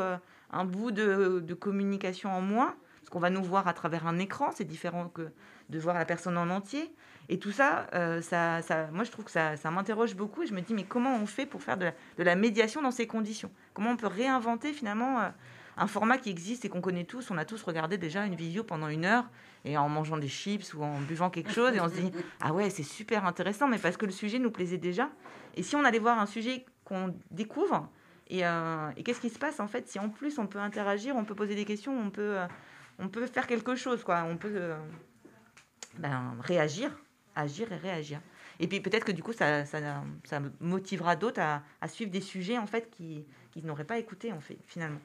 un bout de, de communication en moins, parce qu'on va nous voir à travers un écran, c'est différent que de voir la personne en entier. Et tout ça, ça, ça, moi je trouve que ça, ça m'interroge beaucoup et je me dis mais comment on fait pour faire de la, de la médiation dans ces conditions? Comment on peut réinventer finalement un format qui existe et qu'on connaît tous? On a tous regardé déjà une vidéo pendant une heure et en mangeant des chips ou en buvant quelque chose et on se dit ah ouais c'est super intéressant mais parce que le sujet nous plaisait déjà. Et si on allait voir un sujet qu'on découvre et, euh, qu'est-ce qui se passe en fait? Si en plus on peut interagir, on peut poser des questions, on peut euh, on peut faire quelque chose quoi, on peut euh, ben, réagir, agir et réagir. Et puis peut-être que du coup, ça, ça, ça motivera d'autres à, à, suivre des sujets en fait qui, qui n'auraient pas écouté en fait finalement.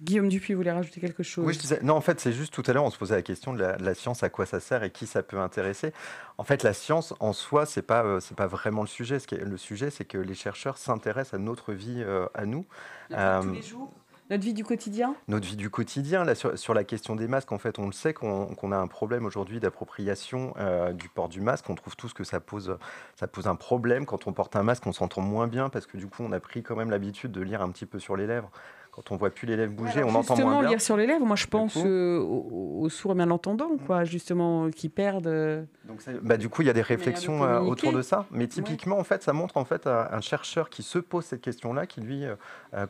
Guillaume Dupuis voulait rajouter quelque chose. Oui, je disais, non, en fait, c'est juste tout à l'heure, on se posait la question de la, science, à quoi ça sert et qui ça peut intéresser. En fait, la science en soi, c'est pas, euh, c'est pas vraiment le sujet. Ce qui est, le sujet, c'est que les chercheurs s'intéressent à notre vie, euh, à nous. Euh, tous les jours. Notre vie du quotidien? Notre vie du quotidien. Sur, la question des masques, en fait, on le sait qu'on a un problème aujourd'hui d'appropriation du port du masque. On trouve tous que ça pose, ça pose un problème. Quand on porte un masque, on s'entend moins bien parce que du coup, on a pris quand même l'habitude de lire un petit peu sur les lèvres quand on voit plus les lèvres bouger, on entend moins bien. lire sur les lèvres, moi je pense euh, aux, sourds et malentendants, quoi, justement, qui perdent. Euh, Donc bah, du coup, il y a des réflexions euh, autour de ça. Mais typiquement, en fait, ça montre en fait un chercheur qui se pose cette question-là, qui lui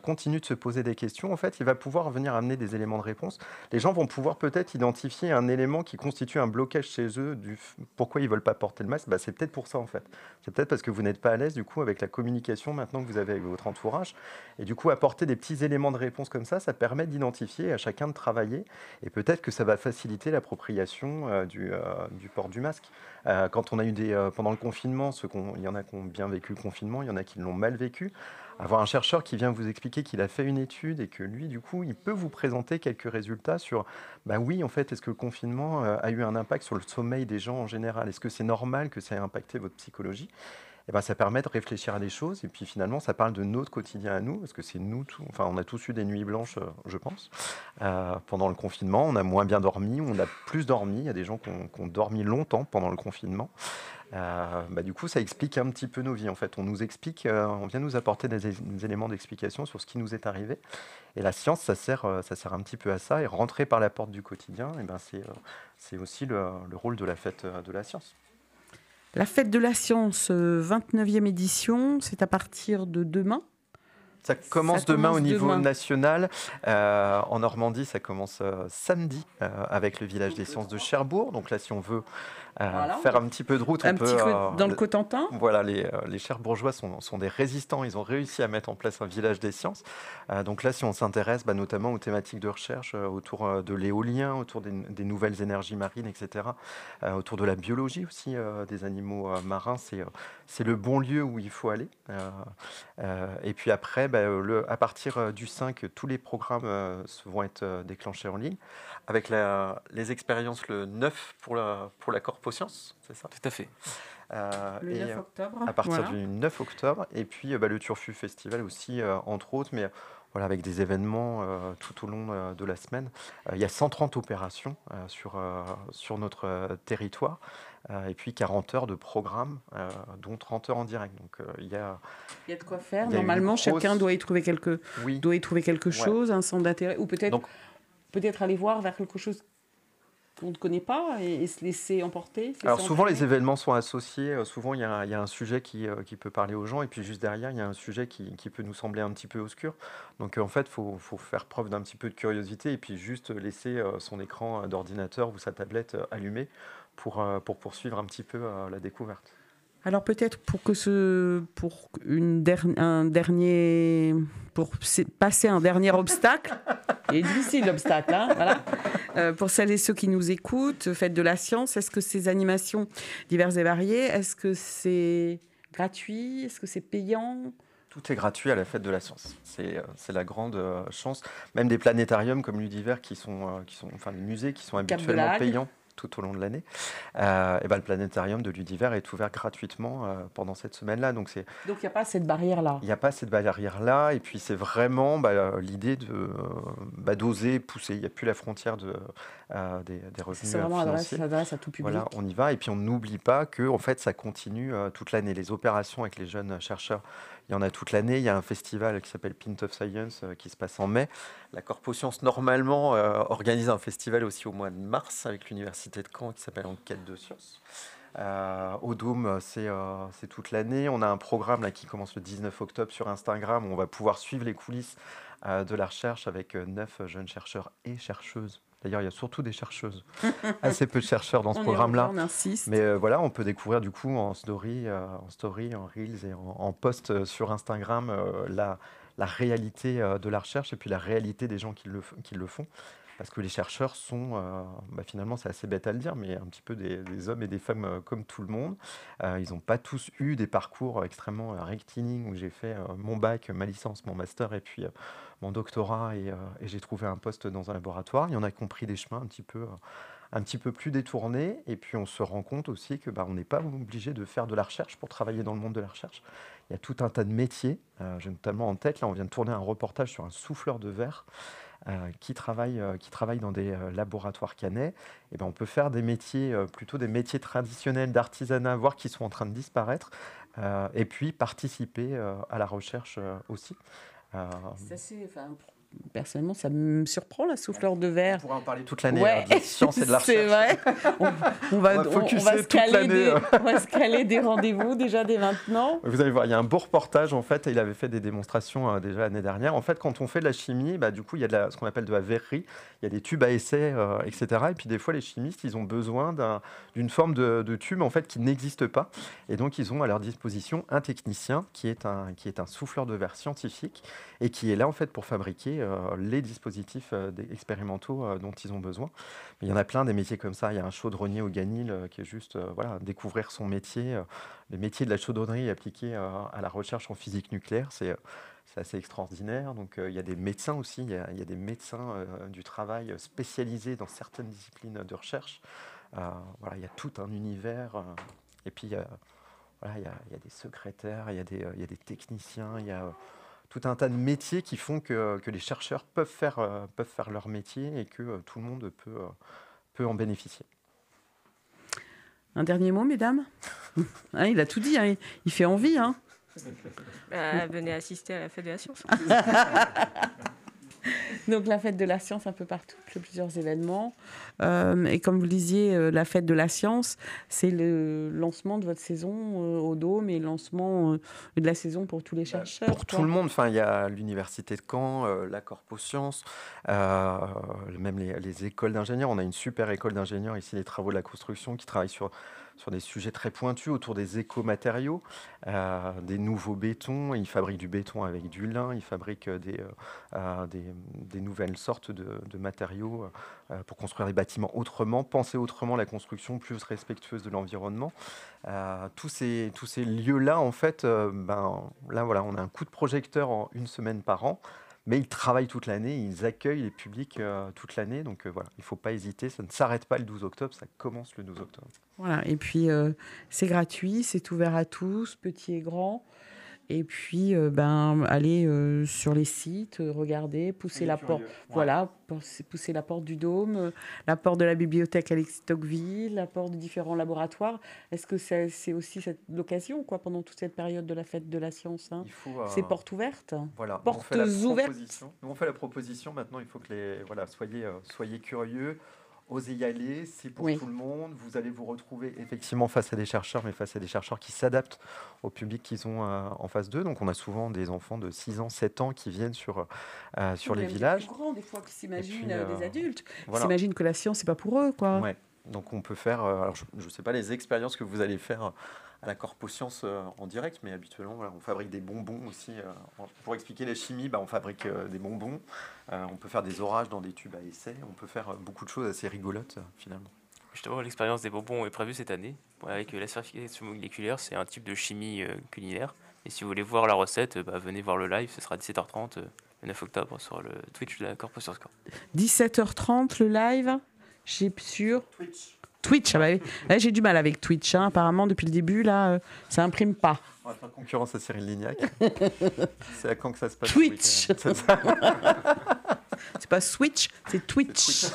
continue de se poser des questions. En fait, il va pouvoir venir amener des éléments de réponse. Les gens vont pouvoir peut-être identifier un élément qui constitue un blocage chez eux du pourquoi ils veulent pas porter le masque. Bah, c'est peut-être pour ça en fait. C'est peut-être parce que vous n'êtes pas à l'aise du coup avec la communication maintenant que vous avez avec votre entourage, et du coup apporter des petits éléments de réponse comme ça, ça permet d'identifier à chacun de travailler et peut-être que ça va faciliter l'appropriation euh, du, euh, du, port du masque. Euh, quand on a eu des pendant le confinement, ceux il y en a qui ont bien vécu le confinement, il y en a qui l'ont mal vécu. Avoir un chercheur qui vient vous expliquer qu'il a fait une étude et que lui, du coup, il peut vous présenter quelques résultats sur, bah oui, en fait, est-ce que le confinement a eu un impact sur le sommeil des gens en général? Est-ce que c'est normal que ça ait impacté votre psychologie? Eh ben, ça permet de réfléchir à des choses. Et puis finalement, ça parle de notre quotidien à nous, parce que c'est nous, tout, enfin, on a tous eu des nuits blanches, euh, je pense. Euh, pendant le confinement, on a moins bien dormi, on a plus dormi. Il y a des gens qui ont, dormi longtemps pendant le confinement. Euh, bah, du coup, ça explique un petit peu nos vies. En fait, on nous explique, on vient nous apporter des, éléments d'explication sur ce qui nous est arrivé. Et la science, ça sert, ça sert un petit peu à ça. Et rentrer par la porte du quotidien, et eh ben, c'est aussi le, le rôle de la fête de la science. La fête de la science, 29e euh, édition, c'est à partir de demain. Ça commence demain au niveau national. Euh, en Normandie, ça commence euh, samedi avec le village des sciences de Cherbourg. Donc là, si on veut faire un petit peu de route. Un petit peu dans le Cotentin. Voilà, les, les chers bourgeois sont, sont, des résistants. Ils ont réussi à mettre en place un village des sciences. donc là, si on s'intéresse bah, notamment aux thématiques de recherche autour de l'éolien, autour des, nouvelles énergies marines, etc., autour de la biologie aussi des animaux marins, c'est le bon lieu où il faut aller. et puis après, bah, le, à partir du 5, tous les programmes vont être déclenchés en ligne avec les expériences le 9 pour la, pour la Corpo-Science, c'est ça? Tout à fait. Euh, le 9 octobre. À partir du 9 octobre. Et puis bah, le Turfu Festival aussi, euh, entre autres, mais voilà, avec des événements euh, tout au long de la semaine. il y a 130 opérations sur, sur notre territoire. Et puis 40 heures de programme, dont 30 heures en direct. Donc il y a. Il y a de quoi faire. Normalement, chacun doit y trouver quelque, doit y trouver quelque chose, un centre d'intérêt, ou peut-être peut-être aller voir vers quelque chose qu'on ne connaît pas et, se laisser emporter Alors souvent les événements sont associés, euh, souvent il y, a, un sujet qui, euh, qui, peut parler aux gens et puis juste derrière il y a un sujet qui, qui peut nous sembler un petit peu obscur. Donc en fait il faut, faut, faire preuve d'un petit peu de curiosité et puis juste laisser euh, son écran d'ordinateur ou sa tablette allumée pour, pour poursuivre un petit peu la découverte. Alors peut-être pour que ce, pour une un dernier, pour passer un dernier obstacle, et difficile l'obstacle, hein, voilà. Euh, pour celles et ceux qui nous écoutent, faites de la science. Est-ce que ces animations diverses et variées, est-ce que c'est gratuit, est-ce que c'est payant? Tout est gratuit à la fête de la science. C'est euh, la grande euh, chance. Même des planétariums comme l'Udiver, qui sont, qui sont, enfin les musées qui sont habituellement payants tout au long de l'année. Euh, et ben, le planétarium de l'Udiver est ouvert gratuitement euh, pendant cette semaine-là. Donc il n'y a pas cette barrière-là. Il n'y a pas cette barrière-là. Et puis c'est vraiment bah, l'idée de bah, d'oser pousser. Il n'y a plus la frontière de, euh, des, des, revenus C'est vraiment financiers. Adresse, à tout public. Voilà, on y va. Et puis on n'oublie pas que en fait ça continue toute l'année. Les opérations avec les jeunes chercheurs il y en a toute l'année. Il y a un festival qui s'appelle Pint of Science qui se passe en mai. La Corpo Science, normalement, organise un festival aussi au mois de mars avec l'Université de Caen qui s'appelle Enquête de sciences. au Dôme, c'est toute l'année. On a un programme qui commence le 19 octobre sur Instagram où on va pouvoir suivre les coulisses de la recherche avec neuf jeunes chercheurs et chercheuses D'ailleurs, il y a surtout des chercheuses, assez peu de chercheurs dans ce programme-là. Mais euh, voilà, on peut découvrir du coup en story, euh, en story, en reels et en, post euh, sur Instagram la, la, réalité de la recherche et puis la réalité des gens qui le, qui le font. Parce que les chercheurs sont, bah, finalement, c'est assez bête à le dire, mais un petit peu des, hommes et des femmes comme tout le monde. ils n'ont pas tous eu des parcours extrêmement rectilignes où j'ai fait mon bac, ma licence, mon master et puis mon doctorat euh, et, j'ai trouvé un poste dans un laboratoire. Il y en a qui ont pris des chemins un petit peu, euh, un petit peu plus détournés. Et puis on se rend compte aussi que bah, on n'est pas obligé de faire de la recherche pour travailler dans le monde de la recherche. Il y a tout un tas de métiers. Euh, j'ai notamment en tête, là on vient de tourner un reportage sur un souffleur de verre. qui, travaille, dans des laboratoires cannais, et ben on peut faire des métiers, plutôt des métiers traditionnels d'artisanat, voire qui sont en train de disparaître, et puis participer à la recherche aussi. Euh, c'est assez, personnellement, ça me surprend la souffleur de verre. On pourra en parler toute l'année, hein, de la science et de la recherche. C'est vrai. On, va, on, se caler des, on va se caler des rendez-vous déjà dès maintenant. Vous allez voir, il y a un beau reportage en fait. Il avait fait des démonstrations euh, déjà l'année dernière. En fait, quand on fait de la chimie, bah, du coup, il y a de ce qu'on appelle de la verrerie. Il y a des tubes à essai, euh, etc. Et puis des fois, les chimistes, ils ont besoin d'une forme de, tube en fait qui n'existe pas. Et donc, ils ont à leur disposition un technicien qui est un, qui est un souffleur de verre scientifique et qui est là en fait pour fabriquer euh, les dispositifs euh, expérimentaux euh, dont ils ont besoin. il y en a plein des métiers comme ça. Il y a un chaudronnier au Ganil qui est juste voilà, découvrir son métier, les métiers de la chaudronnerie appliqués à la recherche en physique nucléaire. C'est assez extraordinaire. Donc, il y a des médecins aussi, il y a, des médecins du travail spécialisés dans certaines disciplines de recherche. voilà, il y a tout un univers. et puis, voilà, il, y a, il y, a, des secrétaires, il y a des, il y a des techniciens, il y a tout un tas de métiers qui font que, que les chercheurs peuvent faire, euh, peuvent faire leur métier et que euh, tout le monde peut, euh, peut en bénéficier. Un dernier mot, mesdames? Hein, Il a tout dit, hein, il fait envie. Hein. Bah, venez assister à la fête de la science. Donc la fête de la science un peu partout, plusieurs événements. Euh, et comme vous le disiez, euh, la fête de la science, c'est le lancement de votre saison euh, au Dôme et le lancement de la saison pour tous les bah, chercheurs. Pour tout le monde, enfin, il y a l'université de Caen, la Corpo Sciences, même les, les écoles d'ingénieurs. On a une super école d'ingénieurs ici, les travaux de la construction, qui travaillent sur sur des sujets très pointus autour des écomatériaux, euh, des nouveaux bétons. Ils fabriquent du béton avec du lin, ils fabriquent des, euh, euh, des, nouvelles sortes de, matériaux pour construire des bâtiments autrement, penser autrement la construction plus respectueuse de l'environnement. tous ces, tous ces lieux-là, en fait, ben, là, voilà, on a un coup de projecteur en une semaine par an mais ils travaillent toute l'année, ils accueillent les publics euh, toute l'année. Donc euh, voilà, il ne faut pas hésiter, ça ne s'arrête pas le 12 octobre, ça commence le 12 octobre. Voilà, et puis euh, c'est gratuit, c'est ouvert à tous, petits et grands. Et puis, ben, aller sur les sites, regarder, pousser la porte. Voilà, pousser la porte du Dôme, la porte de la bibliothèque Alexis Tocqueville, la porte de différents laboratoires. Est-ce que c'est aussi l'occasion, quoi, pendant toute cette période de la fête de la science hein? Ces portes ouvertes Voilà, portes ouvertes. Nous, on fait la proposition. Maintenant, il faut que les. Voilà, soyez, soyez curieux osez y aller, c'est pour tout le monde. Vous allez vous retrouver effectivement face à des chercheurs, mais face à des chercheurs qui s'adaptent au public qu'ils ont euh, en face d'eux. Donc on a souvent des enfants de 6 ans, 7 ans qui viennent sur, euh, sur les villages. Des grands, des fois, qui s'imaginent euh, des adultes, qui s'imaginent que la science, c'est pas pour eux. Quoi. Ouais. Donc on peut faire, alors je ne sais pas les expériences que vous allez faire à la Corpo Science euh, en direct, mais habituellement, on fabrique des bonbons aussi. Euh, pour expliquer la chimie, bah, on fabrique euh, des bonbons. on peut faire des orages dans des tubes à essai. On peut faire beaucoup de choses assez rigolotes, finalement. Justement, l'expérience des bonbons est prévue cette année. Avec la certification moléculaire, c'est un type de chimie culinaire. Et si vous voulez voir la recette, bah, venez voir le live. Ce sera à 17h30 le 9 octobre sur le Twitch de la Corpo Science. 17h30 le live, j'ai sûr. Twitch. Twitch, ah bah j'ai du mal avec Twitch. Hein. Apparemment, depuis le début, là, euh, ça imprime pas. On va faire concurrence à Cyril Lignac. c'est à quand que ça se passe Twitch C'est pas Switch, c'est Twitch.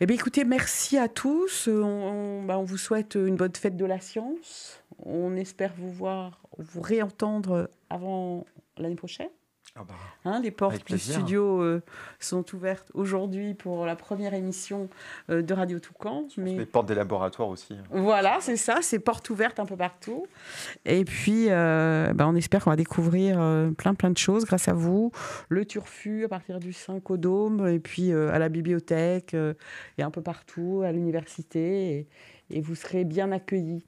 Eh bien, écoutez, merci à tous. On, bah, on, vous souhaite une bonne fête de la science. On espère vous voir vous réentendre avant l'année prochaine. Ah bah, hein, les portes du studio euh, sont ouvertes aujourd'hui pour la première émission euh, de Radio Toucan. Mais... Les portes des laboratoires aussi. Voilà, c'est ça, c'est portes ouvertes un peu partout. Et puis, euh, bah, on espère qu'on va découvrir plein plein de choses grâce à vous. Le Turfu à partir du 5 au Dôme, et puis à la bibliothèque, et un peu partout, à l'université. Et, et vous serez bien accueillis.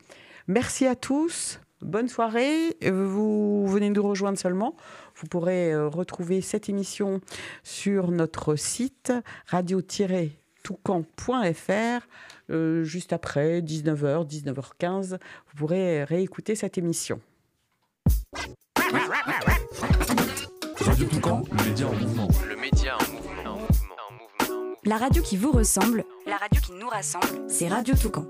Merci à tous. Bonne soirée. Vous venez de nous rejoindre seulement. Vous pourrez euh, retrouver cette émission sur notre site radio-toucan.fr euh, juste après 19h, 19h15. Vous pourrez réécouter cette émission. Radio Toucan, le média en mouvement. Le média en mouvement. La radio qui vous ressemble, la radio qui nous rassemble, c'est Radio Toucan.